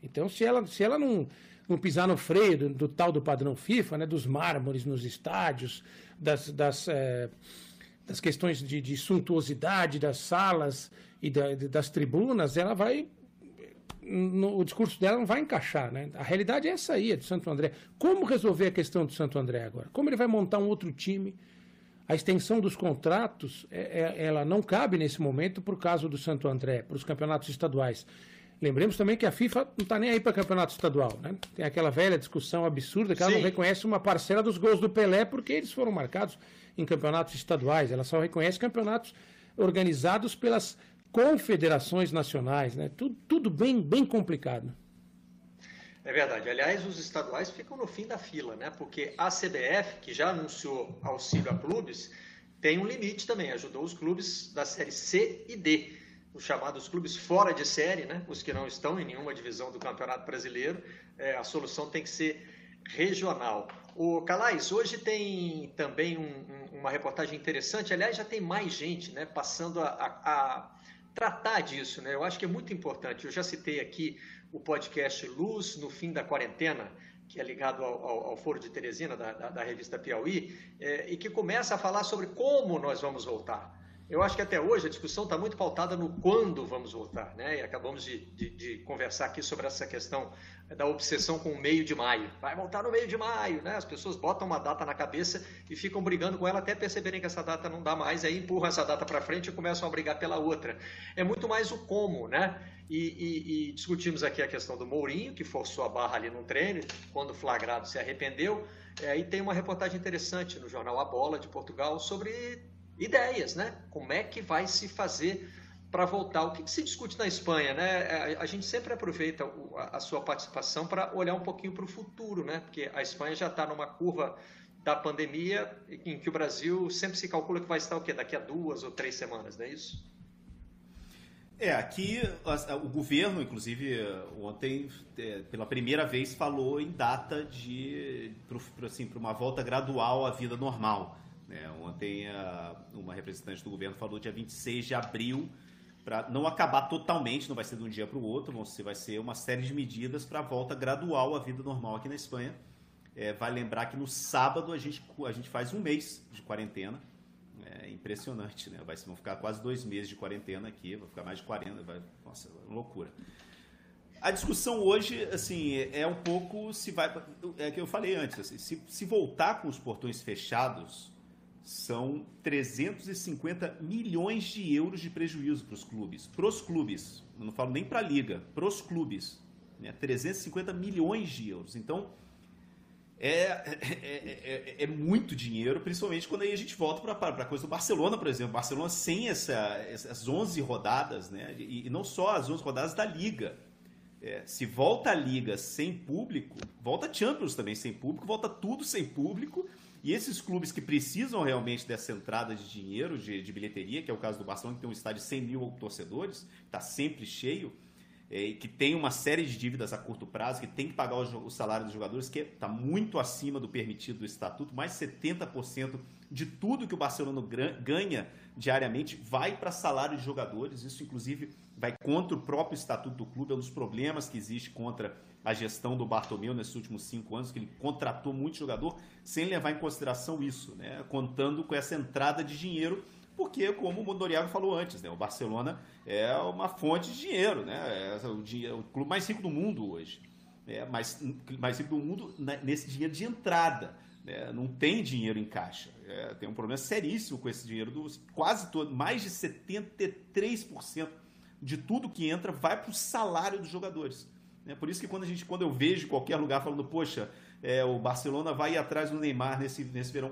Então, se ela, se ela não, não pisar no freio do, do tal do padrão FIFA, né? Dos mármores nos estádios, das, das, é, das questões de, de suntuosidade das salas e da, das tribunas, ela vai no, o discurso dela não vai encaixar, né? A realidade é essa aí, é do Santo André. Como resolver a questão do Santo André agora? Como ele vai montar um outro time? A extensão dos contratos, é, é, ela não cabe nesse momento por causa do Santo André, para os campeonatos estaduais. Lembremos também que a FIFA não está nem aí para campeonato estadual, né? Tem aquela velha discussão absurda que ela Sim. não reconhece uma parcela dos gols do Pelé porque eles foram marcados em campeonatos estaduais. Ela só reconhece campeonatos organizados pelas confederações nacionais, né? Tudo, tudo bem, bem complicado. É verdade. Aliás, os estaduais ficam no fim da fila, né? Porque a CBF, que já anunciou auxílio a clubes, tem um limite também. Ajudou os clubes da série C e D, os chamados clubes fora de série, né? Os que não estão em nenhuma divisão do Campeonato Brasileiro. É, a solução tem que ser regional. O Calais, hoje tem também um, um, uma reportagem interessante. Aliás, já tem mais gente, né? Passando a, a, a tratar disso, né? Eu acho que é muito importante. Eu já citei aqui o podcast Luz no Fim da Quarentena, que é ligado ao, ao, ao Foro de Teresina, da, da, da revista Piauí, é, e que começa a falar sobre como nós vamos voltar. Eu acho que até hoje a discussão está muito pautada no quando vamos voltar, né? E acabamos de, de, de, conversar aqui sobre essa questão da obsessão com o meio de maio. Vai voltar no meio de maio, né? As pessoas botam uma data na cabeça e ficam brigando com ela até perceberem que essa data não dá mais, aí empurram essa data para frente e começam a brigar pela outra. É muito mais o como, né? E, e, e, discutimos aqui a questão do Mourinho, que forçou a barra ali no treino, quando flagrado se arrependeu. É, e tem uma reportagem interessante no jornal A Bola de Portugal sobre ideias, né? Como é que vai se fazer para voltar? O que, que, se discute na Espanha, né? É, a, gente sempre aproveita a, sua participação para olhar um pouquinho para o futuro, né? Porque a Espanha já está numa curva da pandemia em que o Brasil sempre se calcula que vai estar o quê? Daqui a duas ou três semanas, não é isso? É, aqui o governo, inclusive, ontem, é, pela primeira vez, falou em data de para assim, uma volta gradual à vida normal. É, ontem a, uma representante do governo falou dia 26 de abril para não acabar totalmente, não vai ser de um dia para o outro, ser, vai ser uma série de medidas para a volta gradual à vida normal aqui na Espanha. É, vai lembrar que no sábado a gente, a gente faz um mês de quarentena. É impressionante, né? Vai, vão ficar quase dois meses de quarentena aqui, vai ficar mais de 40, vai, nossa, loucura. A discussão hoje, assim, é um pouco se vai. É que eu falei antes, assim, se, se voltar com os portões fechados, são 350 milhões de euros de prejuízo para os clubes. Para os clubes, eu não falo nem para a liga, para os clubes. Né? 350 milhões de euros. Então, é, é, é, é, muito dinheiro, principalmente quando aí a gente volta para a coisa do Barcelona, por exemplo. Barcelona sem essa, essas 11 rodadas, né? e, e não só as 11 rodadas da liga. se volta a liga sem público, volta a Champions também sem público, volta tudo sem público e esses clubes que precisam realmente dessa entrada de dinheiro, de, de bilheteria, que é o caso do Barcelona, que tem um estádio de 100 mil torcedores, está sempre cheio, é, que tem uma série de dívidas a curto prazo, que tem que pagar o, o salário dos jogadores, que está muito acima do permitido do estatuto, mais 70% de tudo que o Barcelona ganha diariamente vai para salário de jogadores. Isso, inclusive, vai contra o próprio estatuto do clube, é um dos problemas que existe contra a gestão do Bartomeu nesses últimos cinco anos, que ele contratou muito jogador sem levar em consideração isso, né? contando com essa entrada de dinheiro, porque, como o Mondoriago falou antes, né? o Barcelona é uma fonte de dinheiro, né? é o, dinheiro, o clube mais rico do mundo hoje, é mais, mais rico do mundo nesse dinheiro de entrada. É, não tem dinheiro em caixa. É, tem um problema seríssimo com esse dinheiro. Do, quase todo, mais de 73% de tudo que entra vai para o salário dos jogadores. É por isso que quando, a gente, quando eu vejo qualquer lugar falando, poxa, é, o Barcelona vai ir atrás do Neymar nesse, nesse verão,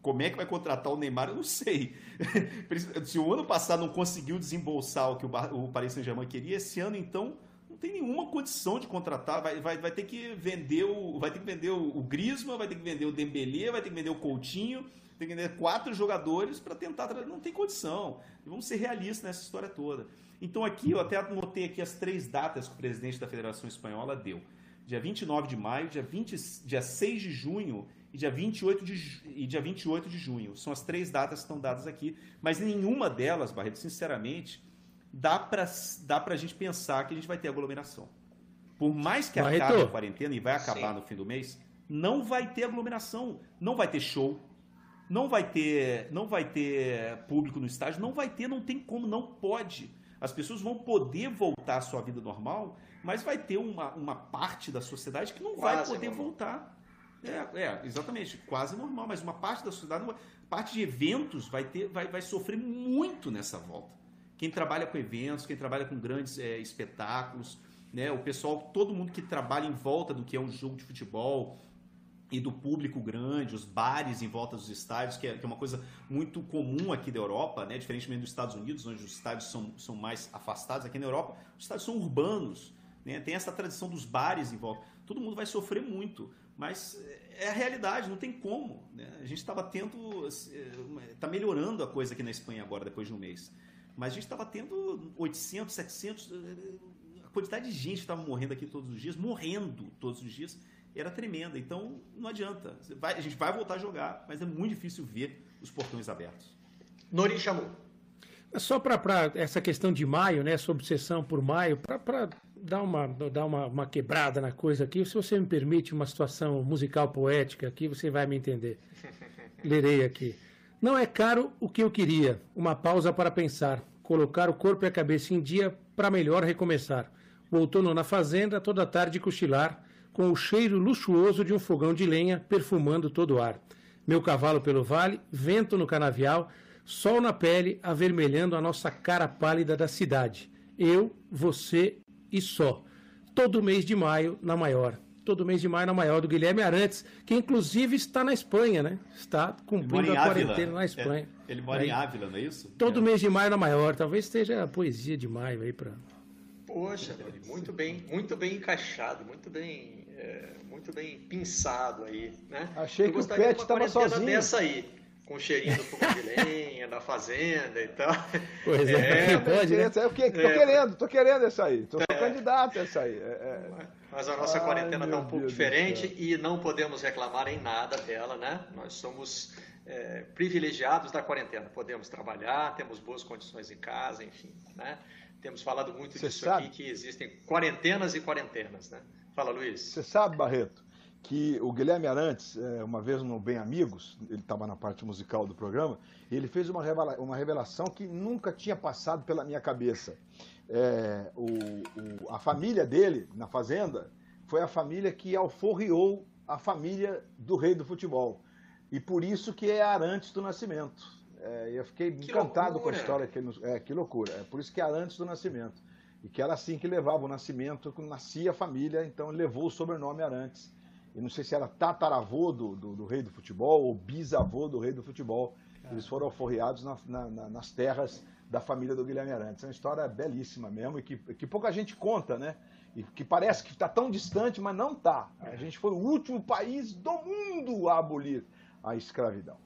como é que vai contratar o Neymar? Eu não sei. Se o ano passado não conseguiu desembolsar o que o, o Paris Saint-Germain queria, esse ano então não tem nenhuma condição de contratar. Vai, vai, vai ter que vender o, vai ter que vender o, o Griezmann, vai ter que vender o Dembélé, vai ter que vender o Coutinho, tem que vender quatro jogadores para tentar. Não tem condição. E vamos ser realistas nessa história toda. Então aqui eu até anotei aqui as três datas que o presidente da Federação Espanhola deu. Dia 29 de maio, dia, 20, dia 6 de junho e dia 28 de, e dia 28 de junho. São as três datas que estão dadas aqui, mas nenhuma delas, Barreto, sinceramente, dá para dá a gente pensar que a gente vai ter aglomeração. Por mais que Barreto. acabe a quarentena e vai acabar Sim. no fim do mês, não vai ter aglomeração, não vai ter show, não vai ter, não vai ter público no estádio, não vai ter, não tem como, não pode. As pessoas vão poder voltar à sua vida normal, mas vai ter uma, uma parte da sociedade que não Quase vai poder normal. voltar. É, é, exatamente, quase normal, mas uma parte da sociedade, uma parte de eventos vai ter, vai, vai sofrer muito nessa volta. Quem trabalha com eventos, quem trabalha com grandes é, espetáculos, né, o pessoal, todo mundo que trabalha em volta do que é um jogo de futebol, e do público grande, os bares em volta dos estádios, que é, que é, uma coisa muito comum aqui da Europa, né? diferentemente dos Estados Unidos, onde os estádios são, são mais afastados. Aqui na Europa, os estádios são urbanos, né? tem essa tradição dos bares em volta. Todo mundo vai sofrer muito, mas é a realidade, não tem como. Né? A gente estava tendo. Está melhorando a coisa aqui na Espanha agora, depois de um mês. Mas a gente estava tendo 800, 700. A quantidade de gente estava morrendo aqui todos os dias, morrendo todos os dias era tremenda. Então não adianta. Vai, a gente vai voltar a jogar, mas é muito difícil ver os portões abertos. Nori chamou. É só para essa questão de maio, né, essa obsessão por maio, para dar, uma, dar uma, uma quebrada na coisa aqui, se você me permite uma situação musical poética aqui, você vai me entender. Lerei aqui. Não é caro o que eu queria, uma pausa para pensar, colocar o corpo e a cabeça em dia para melhor recomeçar. O outono na fazenda, toda tarde cochilar, com o cheiro luxuoso de um fogão de lenha perfumando todo o ar. Meu cavalo pelo vale, vento no canavial, sol na pele avermelhando a nossa cara pálida da cidade. Eu, você e só. Todo mês de maio na maior. Todo mês de maio na maior do Guilherme Arantes, que inclusive está na Espanha, né? Está cumprindo a quarentena na Espanha. É, ele mora em Ávila, não é isso? Todo é. mês de maio na maior. Talvez esteja a poesia de maio aí para. Poxa, muito bem, muito bem encaixado, muito bem é, muito bem pensado aí, né? Achei que o Pet estava sozinho. dessa aí, com o cheirinho do fogo de lenha, da fazenda e tal. Pois é, é pode, né? Eu que, tô é, querendo, tô querendo essa aí, tô, é, candidato a essa aí. É, é. Mas a nossa Ai, quarentena está um pouco Deus diferente e não podemos reclamar em nada dela, né? Nós somos é, privilegiados da quarentena, podemos trabalhar, temos boas condições em casa, enfim, né? Temos falado muito Você disso sabe? aqui, que existem quarentenas e quarentenas, né? Fala, Luiz. Você sabe, Barreto, que o Guilherme Arantes, é, uma vez no Bem Amigos, ele estava na parte musical do programa, ele fez uma, revelação que nunca tinha passado pela minha cabeça. É, o, o, a família dele, na Fazenda, foi a família que alforriou a família do rei do futebol. E por isso que é Arantes do Nascimento. É, eu fiquei que encantado loucura. com a história que ele nos... É, que loucura. É por isso que é Arantes do Nascimento. E que era assim que levava o nascimento, quando nascia a família, então levou o sobrenome Arantes. E não sei se era tataravô do, do, do rei do futebol ou bisavô do rei do futebol. Eles foram alforriados na, na, nas terras da família do Guilherme Arantes. É uma história belíssima mesmo e que, que pouca gente conta, né? E que parece que está tão distante, mas não está. A gente foi o último país do mundo a abolir a escravidão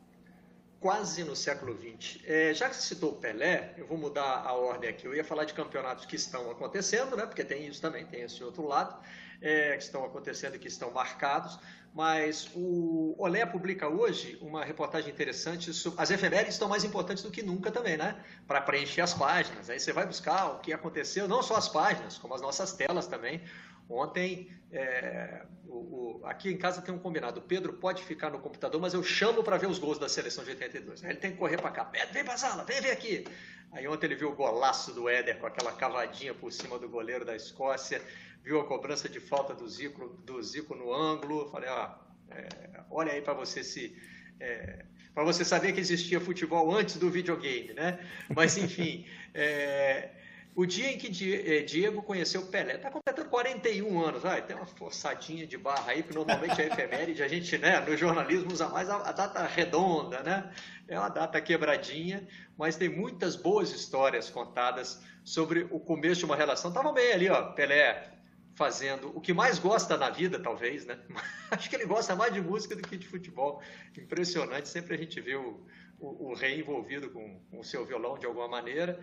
quase no século XX. É, já que você citou o Pelé, eu vou mudar a ordem aqui. Eu ia falar de campeonatos que estão acontecendo, né? porque tem isso também, tem esse outro lado, é, que estão acontecendo e que estão marcados. Mas o Olé publica hoje uma reportagem interessante. Sobre... As efemérides estão mais importantes do que nunca também, né? Para preencher as páginas. Aí você vai buscar o que aconteceu, não só as páginas, como as nossas telas também. Ontem, é, o, o, aqui em casa tem um combinado. O Pedro pode ficar no computador, mas eu chamo para ver os gols da seleção de 82. Aí ele tem que correr para cá. Pedro, vem para a sala, vem ver aqui. Aí ontem ele viu o golaço do Éder com aquela cavadinha por cima do goleiro da Escócia. Viu a cobrança de falta do Zico, do Zico no ângulo. Falei, ó, É, olha aí para você se é, para você saber que existia futebol antes do videogame, né? Mas enfim, é, o dia em que é, Diego conheceu Pelé, está completando 41 anos, vai, tem uma forçadinha de barra aí, que normalmente é efeméride, a gente, né, no jornalismo usa mais a, a, data redonda, né? É uma data quebradinha, mas tem muitas boas histórias contadas sobre o começo de uma relação. Tava bem ali, ó, Pelé fazendo o que mais gosta na vida, talvez, né? Acho que ele gosta mais de música do que de futebol. Impressionante, sempre a gente vê o, o, o rei envolvido com, com o seu violão de alguma maneira.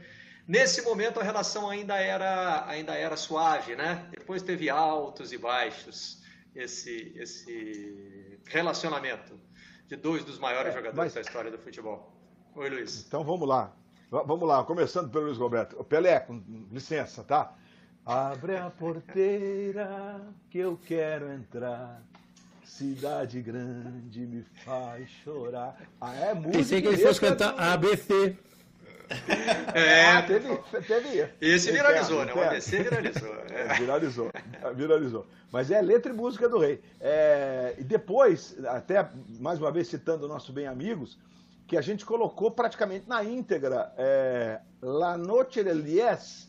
Nesse momento a relação ainda era, ainda era suave, né? Depois teve altos e baixos esse, esse relacionamento de dois dos maiores é, jogadores mas... da história do futebol. Oi, Luiz. Então vamos lá. Vamos lá, começando pelo Luiz Roberto. Pelé, com licença, tá? Abre a porteira que eu quero entrar. Cidade grande me faz chorar. Ah, é música. Pensei que ele fosse cantar do... ABC. É, ah, teve, teve. Esse viralizou, né? O ABC viralizou. É. Viralizou, viralizou. Mas é letra e música do rei. É, e depois, até mais uma vez citando o nosso bem amigos, que a gente colocou praticamente na íntegra é, La Noche del Diez,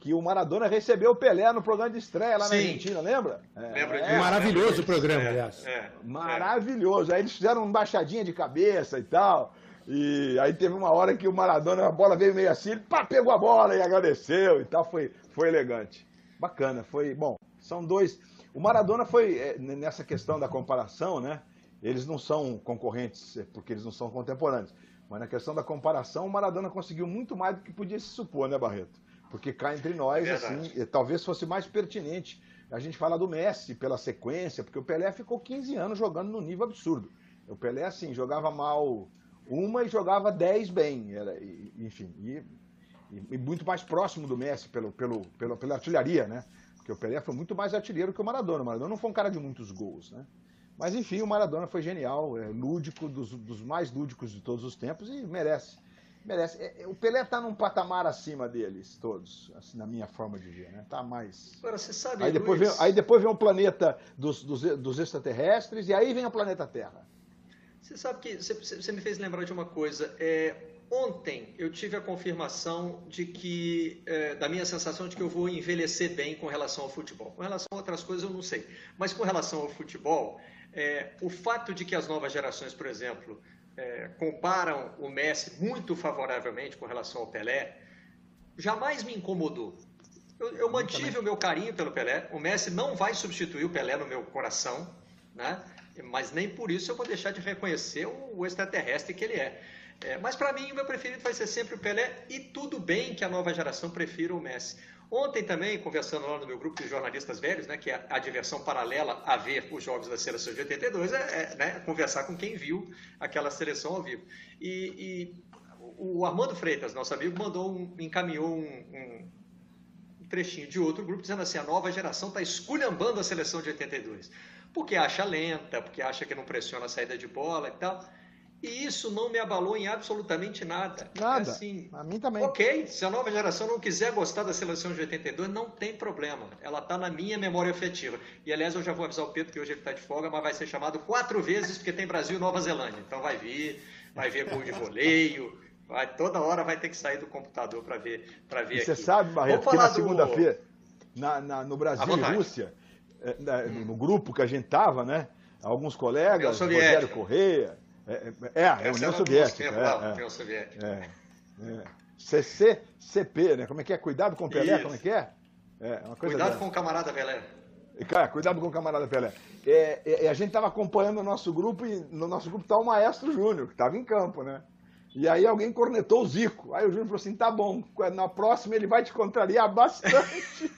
que o Maradona recebeu o Pelé no programa de estreia lá Sim. na Argentina, lembra? É, Lembro é, Maravilhoso o programa, é, aliás. É, Maravilhoso. Aí eles fizeram uma baixadinha de cabeça e tal. E aí teve uma hora que o Maradona, a bola veio meio assim, pá, pegou a bola e agradeceu e tal. Foi, foi elegante. Bacana, foi. Bom, são dois. O Maradona foi, é, nessa questão da comparação, né? Eles não são concorrentes, é, porque eles não são contemporâneos. Mas na questão da comparação, o Maradona conseguiu muito mais do que podia se supor, né, Barreto? Porque cá entre nós, assim, talvez fosse mais pertinente a gente falar do Messi pela sequência, porque o Pelé ficou 15 anos jogando no nível absurdo. O Pelé, assim, jogava mal uma e jogava 10 bem. Era, enfim, e, e, muito mais próximo do Messi pelo, pelo, pelo, pela artilharia, né? Porque o Pelé foi muito mais artilheiro que o Maradona. O Maradona não foi um cara de muitos gols, né? Mas enfim, o Maradona foi genial, é lúdico, dos, dos mais lúdicos de todos os tempos e merece merece. É, é, o Pelé está num patamar acima deles, todos, assim, na minha forma de ver, né? Tá mais. Agora, você sabe. Aí depois, Luiz... vem, aí depois vem o planeta dos, dos, dos, extraterrestres e aí vem o planeta Terra. Você sabe que você, você me fez lembrar de uma coisa. É, ontem eu tive a confirmação de que, é, da minha sensação de que eu vou envelhecer bem com relação ao futebol. Com relação a outras coisas eu não sei. Mas com relação ao futebol, é, o fato de que as novas gerações, por exemplo, é, comparam o Messi muito favoravelmente com relação ao Pelé, jamais me incomodou. Eu, eu mantive o meu carinho pelo Pelé. O Messi não vai substituir o Pelé no meu coração, né? Mas nem por isso eu vou deixar de reconhecer o, extraterrestre que ele é. é mas para mim, o meu preferido vai ser sempre o Pelé, e tudo bem que a nova geração prefira o Messi. Ontem também, conversando lá no meu grupo de jornalistas velhos, né, que é a diversão paralela a ver os jogos da seleção de 82, é, é né, conversar com quem viu aquela seleção ao vivo. E, e o Armando Freitas, nosso amigo, mandou um, encaminhou um, um trechinho de outro grupo dizendo assim: a nova geração está esculhambando a seleção de 82, porque acha lenta, porque acha que não pressiona a saída de bola e tal. E isso não me abalou em absolutamente nada. Nada. Assim, a mim também. Ok, se a nova geração não quiser gostar da seleção de 82, não tem problema. Ela está na minha memória afetiva. E aliás, eu já vou avisar o Pedro que hoje ele está de folga, mas vai ser chamado quatro vezes porque tem Brasil e Nova Zelândia. Então vai vir, vai ver gol de voleio. Vai, toda hora vai ter que sair do computador para ver, para ver Você sabe, Barreto, que na segunda-feira, na, na, no Brasil e Rússia, é, no grupo que a gente tava, né? Alguns colegas, Rogério Correia, é, é, é, a União Soviética. Tempo, é, União Soviética. É, é. CC, CP, né? Como é que é? Cuidado com o Pelé, Isso. como é que é? é cuidado dessa. com o camarada Pelé. Cara, cuidado com o camarada Pelé. É, é, a gente estava acompanhando o nosso grupo e no nosso grupo está o Maestro Júnior, que estava em campo, né? E aí alguém cornetou o Zico. Aí o Júnior falou assim: tá bom, na próxima ele vai te contrariar bastante.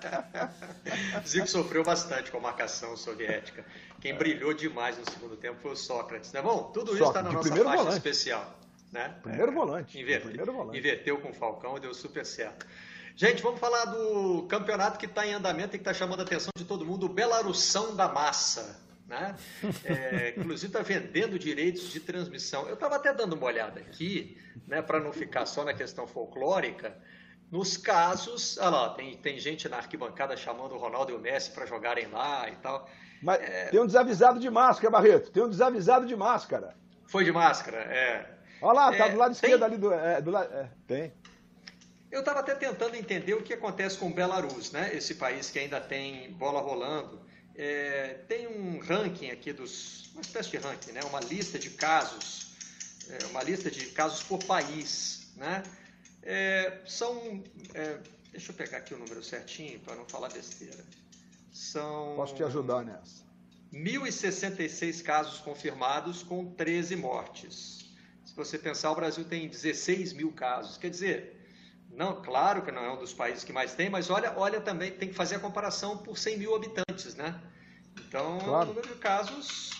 Zico sofreu bastante com a marcação soviética. Quem brilhou demais no segundo tempo foi o Sócrates. Né? Bom, tudo isso está na nossa faixa volante. especial. Né? Primeiro, é, volante. Inverte, primeiro volante. Inverteu com o Falcão e deu super certo. Gente, vamos falar do campeonato que está em andamento e que está chamando a atenção de todo mundo, o Belarussão da Massa né? É, inclusive está vendendo direitos de transmissão. Eu estava até dando uma olhada aqui, né, para não ficar só na questão folclórica. Nos casos, olha lá, tem, tem gente na arquibancada chamando o Ronaldo e o Messi para jogarem lá e tal. Mas é... tem um desavisado de máscara, Barreto. Tem um desavisado de máscara. Foi de máscara, é. Olha lá, tá é, do lado esquerdo ali do, é, do lado. É, tem. Eu estava até tentando entender o que acontece com o Belarus, né? Esse país que ainda tem bola rolando. É, tem um ranking aqui dos. Uma espécie de ranking, né? Uma lista de casos. É, uma lista de casos por país, né? É, são. É, deixa eu pegar aqui o número certinho para não falar besteira. São. Posso te ajudar nessa. 1.066 casos confirmados com 13 mortes. Se você pensar, o Brasil tem 16 mil casos. Quer dizer, não, claro que não é um dos países que mais tem, mas olha, olha também, tem que fazer a comparação por 100 mil habitantes, né? Então, claro. um número de casos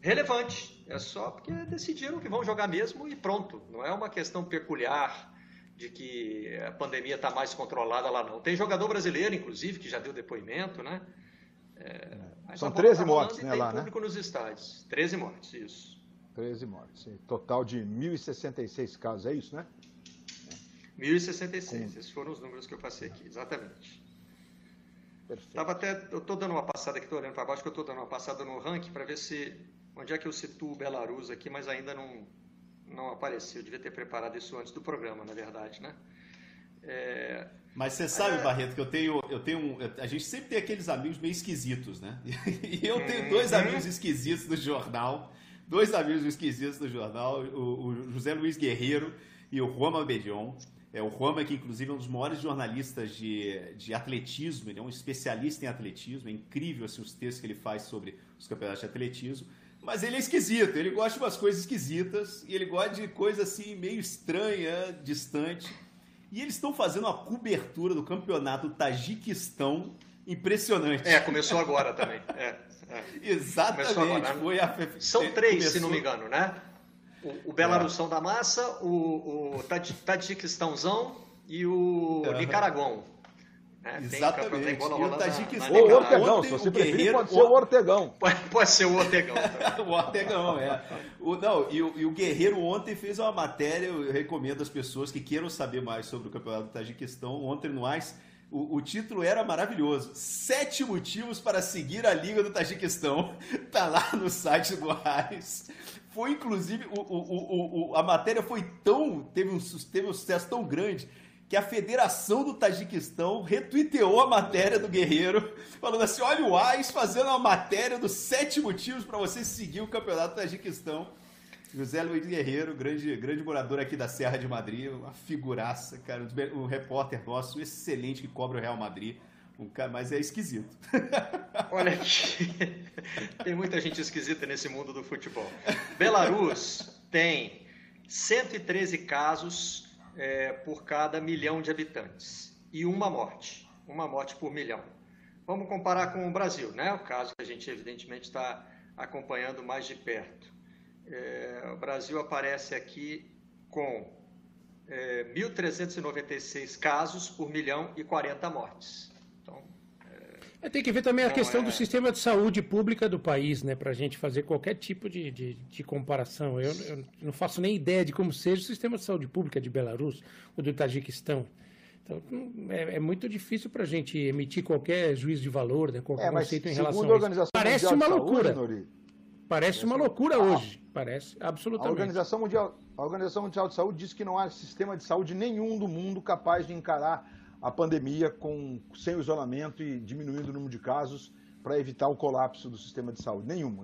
relevante. É só porque decidiram que vão jogar mesmo e pronto. Não é uma questão peculiar de que a pandemia está mais controlada lá, não. Tem jogador brasileiro, inclusive, que já deu depoimento, né? É, São 13 tá mortes, né, lá, né? público nos estádios. 13 mortes, isso. 13 mortes. Total de 1.066 casos, é isso, né? 1066, esses foram os números que eu passei aqui, exatamente. Perfeito. Tava até, eu estou dando uma passada aqui, estou olhando para baixo, que eu estou dando uma passada no ranking para ver se onde é que eu situo o Belarus aqui, mas ainda não, não apareceu. Eu devia ter preparado isso antes do programa, na verdade, né? É... Mas você sabe, é... Barreto, que eu tenho, eu tenho um, a gente sempre tem aqueles amigos meio esquisitos, né? E eu tenho uhum. dois amigos esquisitos do jornal, dois amigos esquisitos do jornal, o, o José Luiz Guerreiro e o Roma Bedion. É, o Roma, que inclusive é um dos maiores jornalistas de, de atletismo, ele é um especialista em atletismo, é incrível assim, os textos que ele faz sobre os campeonatos de atletismo. Mas ele é esquisito, ele gosta de umas coisas esquisitas e ele gosta de coisa assim meio estranha, distante. E eles estão fazendo uma cobertura do campeonato Tajiquistão impressionante. É, começou agora também. É, é. Exatamente. Agora, né? Foi a... São três, começou... se não me engano, né? O, o Belarussão é. da Massa, o, o Tadjiquistãozão e o uhum. Nicaragão. É, Exatamente. Tem, tem e o Tajiquistão. Ou o Ortegão, se você preferir, pode ser o Ortegão. Pode, pode ser o Ortegão. o Ortegão, é. O, não, e o, e o Guerreiro ontem fez uma matéria, eu recomendo às pessoas que queiram saber mais sobre o Campeonato do Tajiquistão, ontem no AIS, o, o, título era maravilhoso. Sete motivos para seguir a Liga do Tajiquistão. Tá lá no site do AIS foi inclusive o, o, o, a matéria foi tão teve um, teve um sucesso tão grande que a Federação do Tajiquistão retuiteou a matéria do Guerreiro, falando assim: olha o AIS fazendo uma matéria dos sete motivos para você seguir o campeonato do Tajiquistão. José Luiz Guerreiro, grande, grande morador aqui da Serra de Madrid, uma figuraça, cara, um repórter nosso excelente que cobra o Real Madrid. Mas é esquisito. Olha aqui, tem muita gente esquisita nesse mundo do futebol. Belarus tem 113 casos é, por cada milhão de habitantes e uma morte, uma morte por milhão. Vamos comparar com o Brasil, né? O caso que a gente evidentemente está acompanhando mais de perto. É, o Brasil aparece aqui com é, 1.396 casos por milhão e 40 mortes. É, tem que ver também a questão é... do sistema de saúde pública do país, né? Para a gente fazer qualquer tipo de, de, de comparação. Eu, eu, não faço nem ideia de como seja o sistema de saúde pública de Belarus ou do Tajiquistão. Então, é, é muito difícil para a gente emitir qualquer juízo de valor, né? qualquer é, conceito em relação a isso. Parece uma loucura. Saúde, Parece uma loucura ah, hoje. Parece absolutamente. A Organização, Mundial, a Organização Mundial de Saúde diz que não há sistema de saúde nenhum do mundo capaz de encarar a pandemia com, sem o isolamento e diminuindo o número de casos para evitar o colapso do sistema de saúde. Nenhum.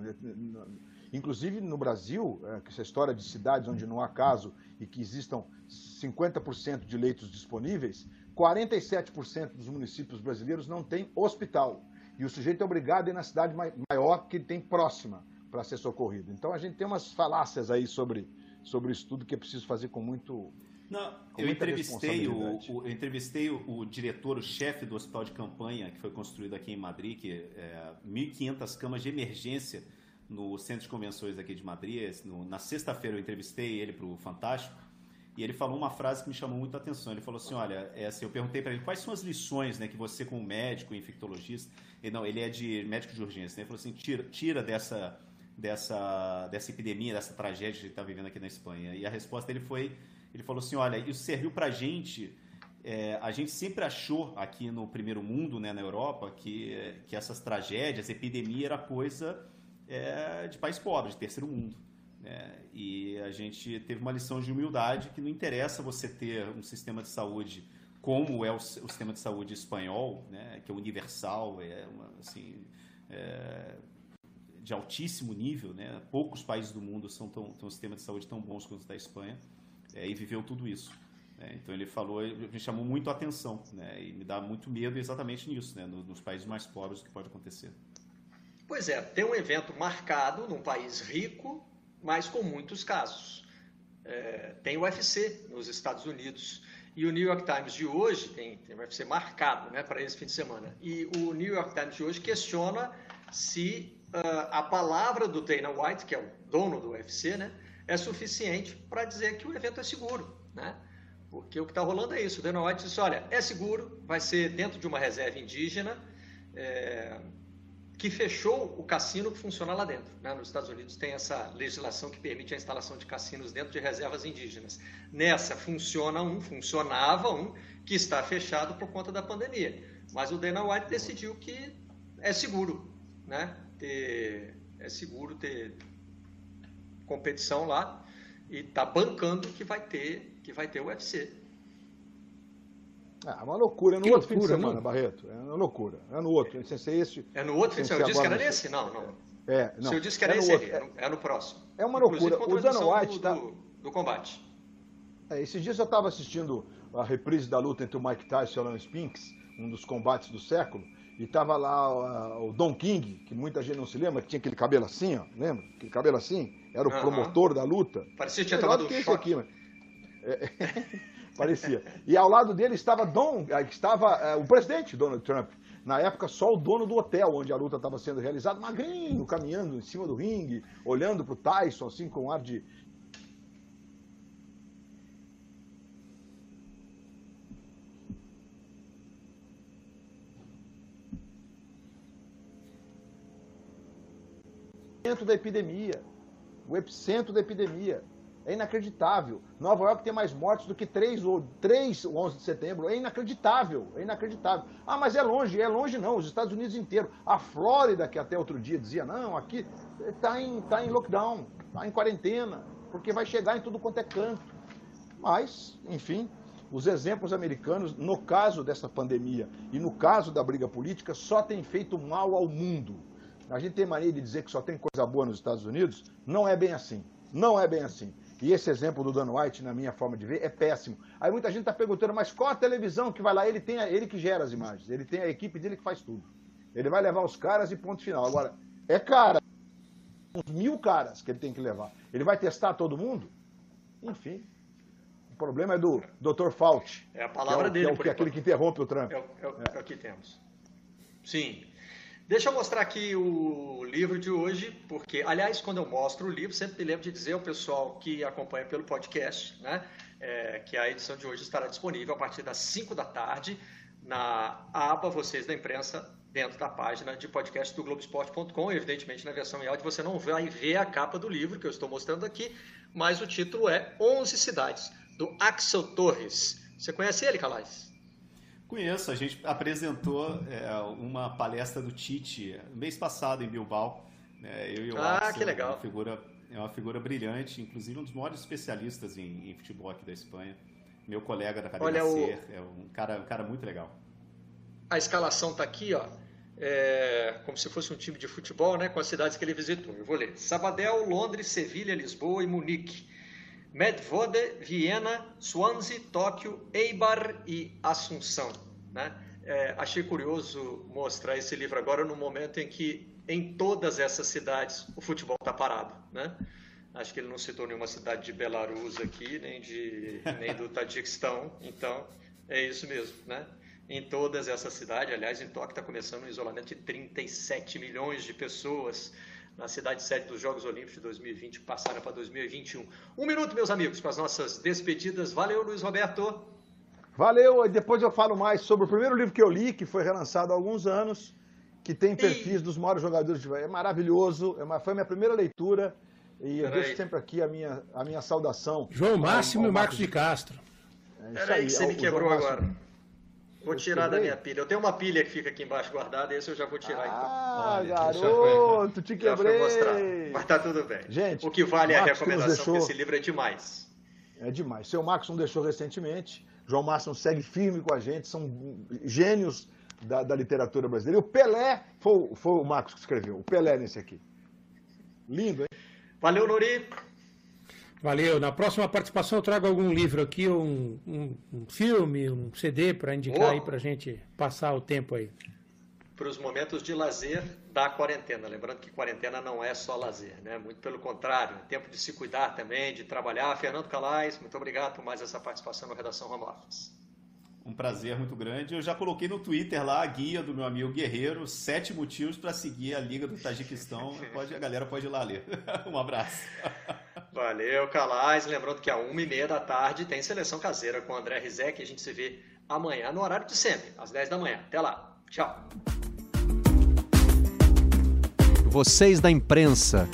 Inclusive no Brasil, é, essa história de cidades onde não há caso e que existam 50% de leitos disponíveis, 47% dos municípios brasileiros não tem hospital. E o sujeito é obrigado a ir na cidade maior que ele tem próxima para ser socorrido. Então a gente tem umas falácias aí sobre, sobre isso tudo que é preciso fazer com muito, não, eu entrevistei, o, o, eu entrevistei o, o diretor, o chefe do hospital de campanha que foi construído aqui em Madrid, que é 1.500 camas de emergência no centro de convenções aqui de Madrid. No, na sexta-feira eu entrevistei ele para o Fantástico e ele falou uma frase que me chamou muito a atenção. Ele falou assim: Olha, é assim, eu perguntei para ele quais são as lições né, que você, como médico, infectologista, ele, não, ele é de médico de urgência, né? ele falou assim: tira, tira dessa, dessa, dessa epidemia, dessa tragédia que a gente está vivendo aqui na Espanha. E a resposta dele foi ele falou assim: olha, isso serviu para a gente é, a gente sempre achou aqui no primeiro mundo, né, na Europa, que, que essas tragédias, epidemia era coisa é, de país pobre, de terceiro mundo. Né? E a gente teve uma lição de humildade que não interessa você ter um sistema de saúde como é o, o sistema de saúde espanhol, né, que é universal, é uma, assim, é, de altíssimo nível, né? Poucos países do mundo são tão, têm um sistema de saúde tão bons quanto o da Espanha é, e viveu tudo isso. Né? Então ele falou, me chamou muito a atenção, né? E me dá muito medo exatamente nisso, né? Nos países mais pobres o que pode acontecer. Pois é, tem um evento marcado num país rico, mas com muitos casos. É, tem o UFC nos Estados Unidos. E o New York Times de hoje tem, tem o UFC marcado né, para esse fim de semana. E o New York Times de hoje questiona se uh, a palavra do Dana White, que é o dono do UFC, né, é suficiente para dizer que o evento é seguro. Né? Porque o que está rolando é isso. O Dana White disse: olha, é seguro, vai ser dentro de uma reserva indígena. É, que fechou o cassino que funciona lá dentro. Né? Nos Estados Unidos tem essa legislação que permite a instalação de cassinos dentro de reservas indígenas. Nessa funciona um, funcionava um, que está fechado por conta da pandemia. Mas o Dana White decidiu que é seguro, né? Ter, é seguro ter competição lá e está bancando que vai ter que vai ter o UFC. Ah, uma loucura. É no que outro loucura, fim de semana, não? Barreto. É uma loucura. É no outro. Ser esse. É no outro fim de semana. Eu disse que era nesse? Não, não. É, não. Se eu disse que era é esse, outro. É, é, no próximo. É uma loucura. O Dana White está. Do, do, combate. É, esses dias eu estava assistindo a reprise da luta entre o Mike Tyson e o Alan Spinks, um dos combates do século, e estava lá uh, o Don King, que muita gente não se lembra, que tinha aquele cabelo assim, ó, lembra? Aquele cabelo assim, era o uh -huh. promotor da luta. Parecia que tinha tomado um choque. Aqui, mas... é, Parecia. E ao lado dele estava Don, eh, estava é, o presidente Donald Trump. Na época, só o dono do hotel onde a luta estava sendo realizada, magrinho, caminhando em cima do ringue, olhando para o Tyson, assim, com um ar de, epicentro da epidemia. O epicentro da epidemia. É inacreditável. Nova York tem mais mortes do que 3 ou 3 ou 11 de setembro. É inacreditável. É inacreditável. Ah, mas é longe. É longe não. Os Estados Unidos inteiro. A Flórida, que até outro dia dizia, não, aqui está em, tá em lockdown, está em quarentena, porque vai chegar em tudo quanto é canto. Mas, enfim, os exemplos americanos, no caso dessa pandemia e no caso da briga política, só têm feito mal ao mundo. A gente tem mania de dizer que só tem coisa boa nos Estados Unidos. Não é bem assim. Não é bem assim. E esse exemplo do Dan White, na minha forma de ver, é péssimo. Aí muita gente está perguntando, mas qual a televisão que vai lá? Ele tem a, ele que gera as imagens, ele tem a equipe dele que faz tudo. Ele vai levar os caras e ponto final. Agora, é cara, uns mil caras que ele tem que levar. Ele vai testar todo mundo? Enfim. O problema é do Dr. Fauci. É a palavra que é o, dele. Que é, aquele que interrompe o Trump. É o, é o, é o que temos. Sim. Deixa eu mostrar aqui o livro de hoje, porque, aliás, quando eu mostro o livro, sempre me lembro de dizer ao pessoal que acompanha pelo podcast, né, é, que a edição de hoje estará disponível a partir das 5 da tarde na aba Vocês da Imprensa, dentro da página de podcast do Globoesporte.com. Evidentemente, na versão em áudio você não vai ver a capa do livro que eu estou mostrando aqui, mas o título é 11 Cidades, do Axel Torres. Você conhece ele, Calais? Conheço, a gente apresentou é, uma palestra do Tite mês passado em Bilbao. Né, eu e o ah, Axel, que legal. Uma, figura, é uma figura brilhante, inclusive um dos maiores especialistas em, em futebol aqui da Espanha. Meu colega da cadeira Olha, o... é um cara, um cara muito legal. A escalação está aqui, ó. É, como se fosse um time de futebol, né, com as cidades que ele visitou. Eu vou ler: Sabadell, Londres, Sevilha, Lisboa e Munique. Medvode, Viena, Swansea, Tóquio, Eibar e Assunção. Né? É, achei curioso mostrar esse livro agora no momento em que em todas essas cidades o futebol está parado. Né? Acho que ele não citou nenhuma cidade de Belarus aqui, nem, de, nem do Tadiquistão. Então, é isso mesmo. Né? Em todas essas cidades, aliás, em Tóquio está começando um isolamento de 37 milhões de pessoas na cidade sede dos Jogos Olímpicos de 2020, que passaram para 2021. Um minuto, meus amigos, para as nossas despedidas. Valeu, Luiz Roberto. Valeu, depois eu falo mais sobre o primeiro livro que eu li, que foi relançado há alguns anos, que tem perfis e... dos maiores jogadores de É maravilhoso, é uma, foi a minha primeira leitura. E eu deixo sempre aqui a minha, a minha saudação. João Máximo ao, ao e Marcos de Castro. É Peraí que você me quebrou agora. Vou tirar da minha pilha. Eu tenho uma pilha que fica aqui embaixo guardada, esse eu já vou tirar ah, então. Ah, garoto, te quebrei. Mas tá tudo bem. Gente, o que vale é a recomendação, deixou... porque esse livro é demais. É demais. Seu Marcos não deixou recentemente. João Márcio segue firme com a gente, são gênios da, da literatura brasileira. E o Pelé foi, foi o Marcos que escreveu. O Pelé nesse aqui. Lindo, hein? Valeu, Nori. Valeu. Na próxima participação eu trago algum livro aqui, um, um, um filme, um CD para indicar aí para gente passar o tempo aí. Para os momentos de lazer da quarentena. Lembrando que quarentena não é só lazer, né? Muito pelo contrário, é tempo de se cuidar também, de trabalhar. Fernando Calais, muito obrigado por mais essa participação no Redação Home Office. Um prazer muito grande. Eu já coloquei no Twitter lá a guia do meu amigo Guerreiro, sete motivos para seguir a Liga do Tajiquistão. Pode, a galera pode ir lá ler. um abraço. Valeu, Calais. Lembrando que a uma e meia da tarde tem seleção caseira com o André Rizek. A gente se vê amanhã no horário de sempre, às 10 da manhã. Até lá. Tchau. Vocês da imprensa.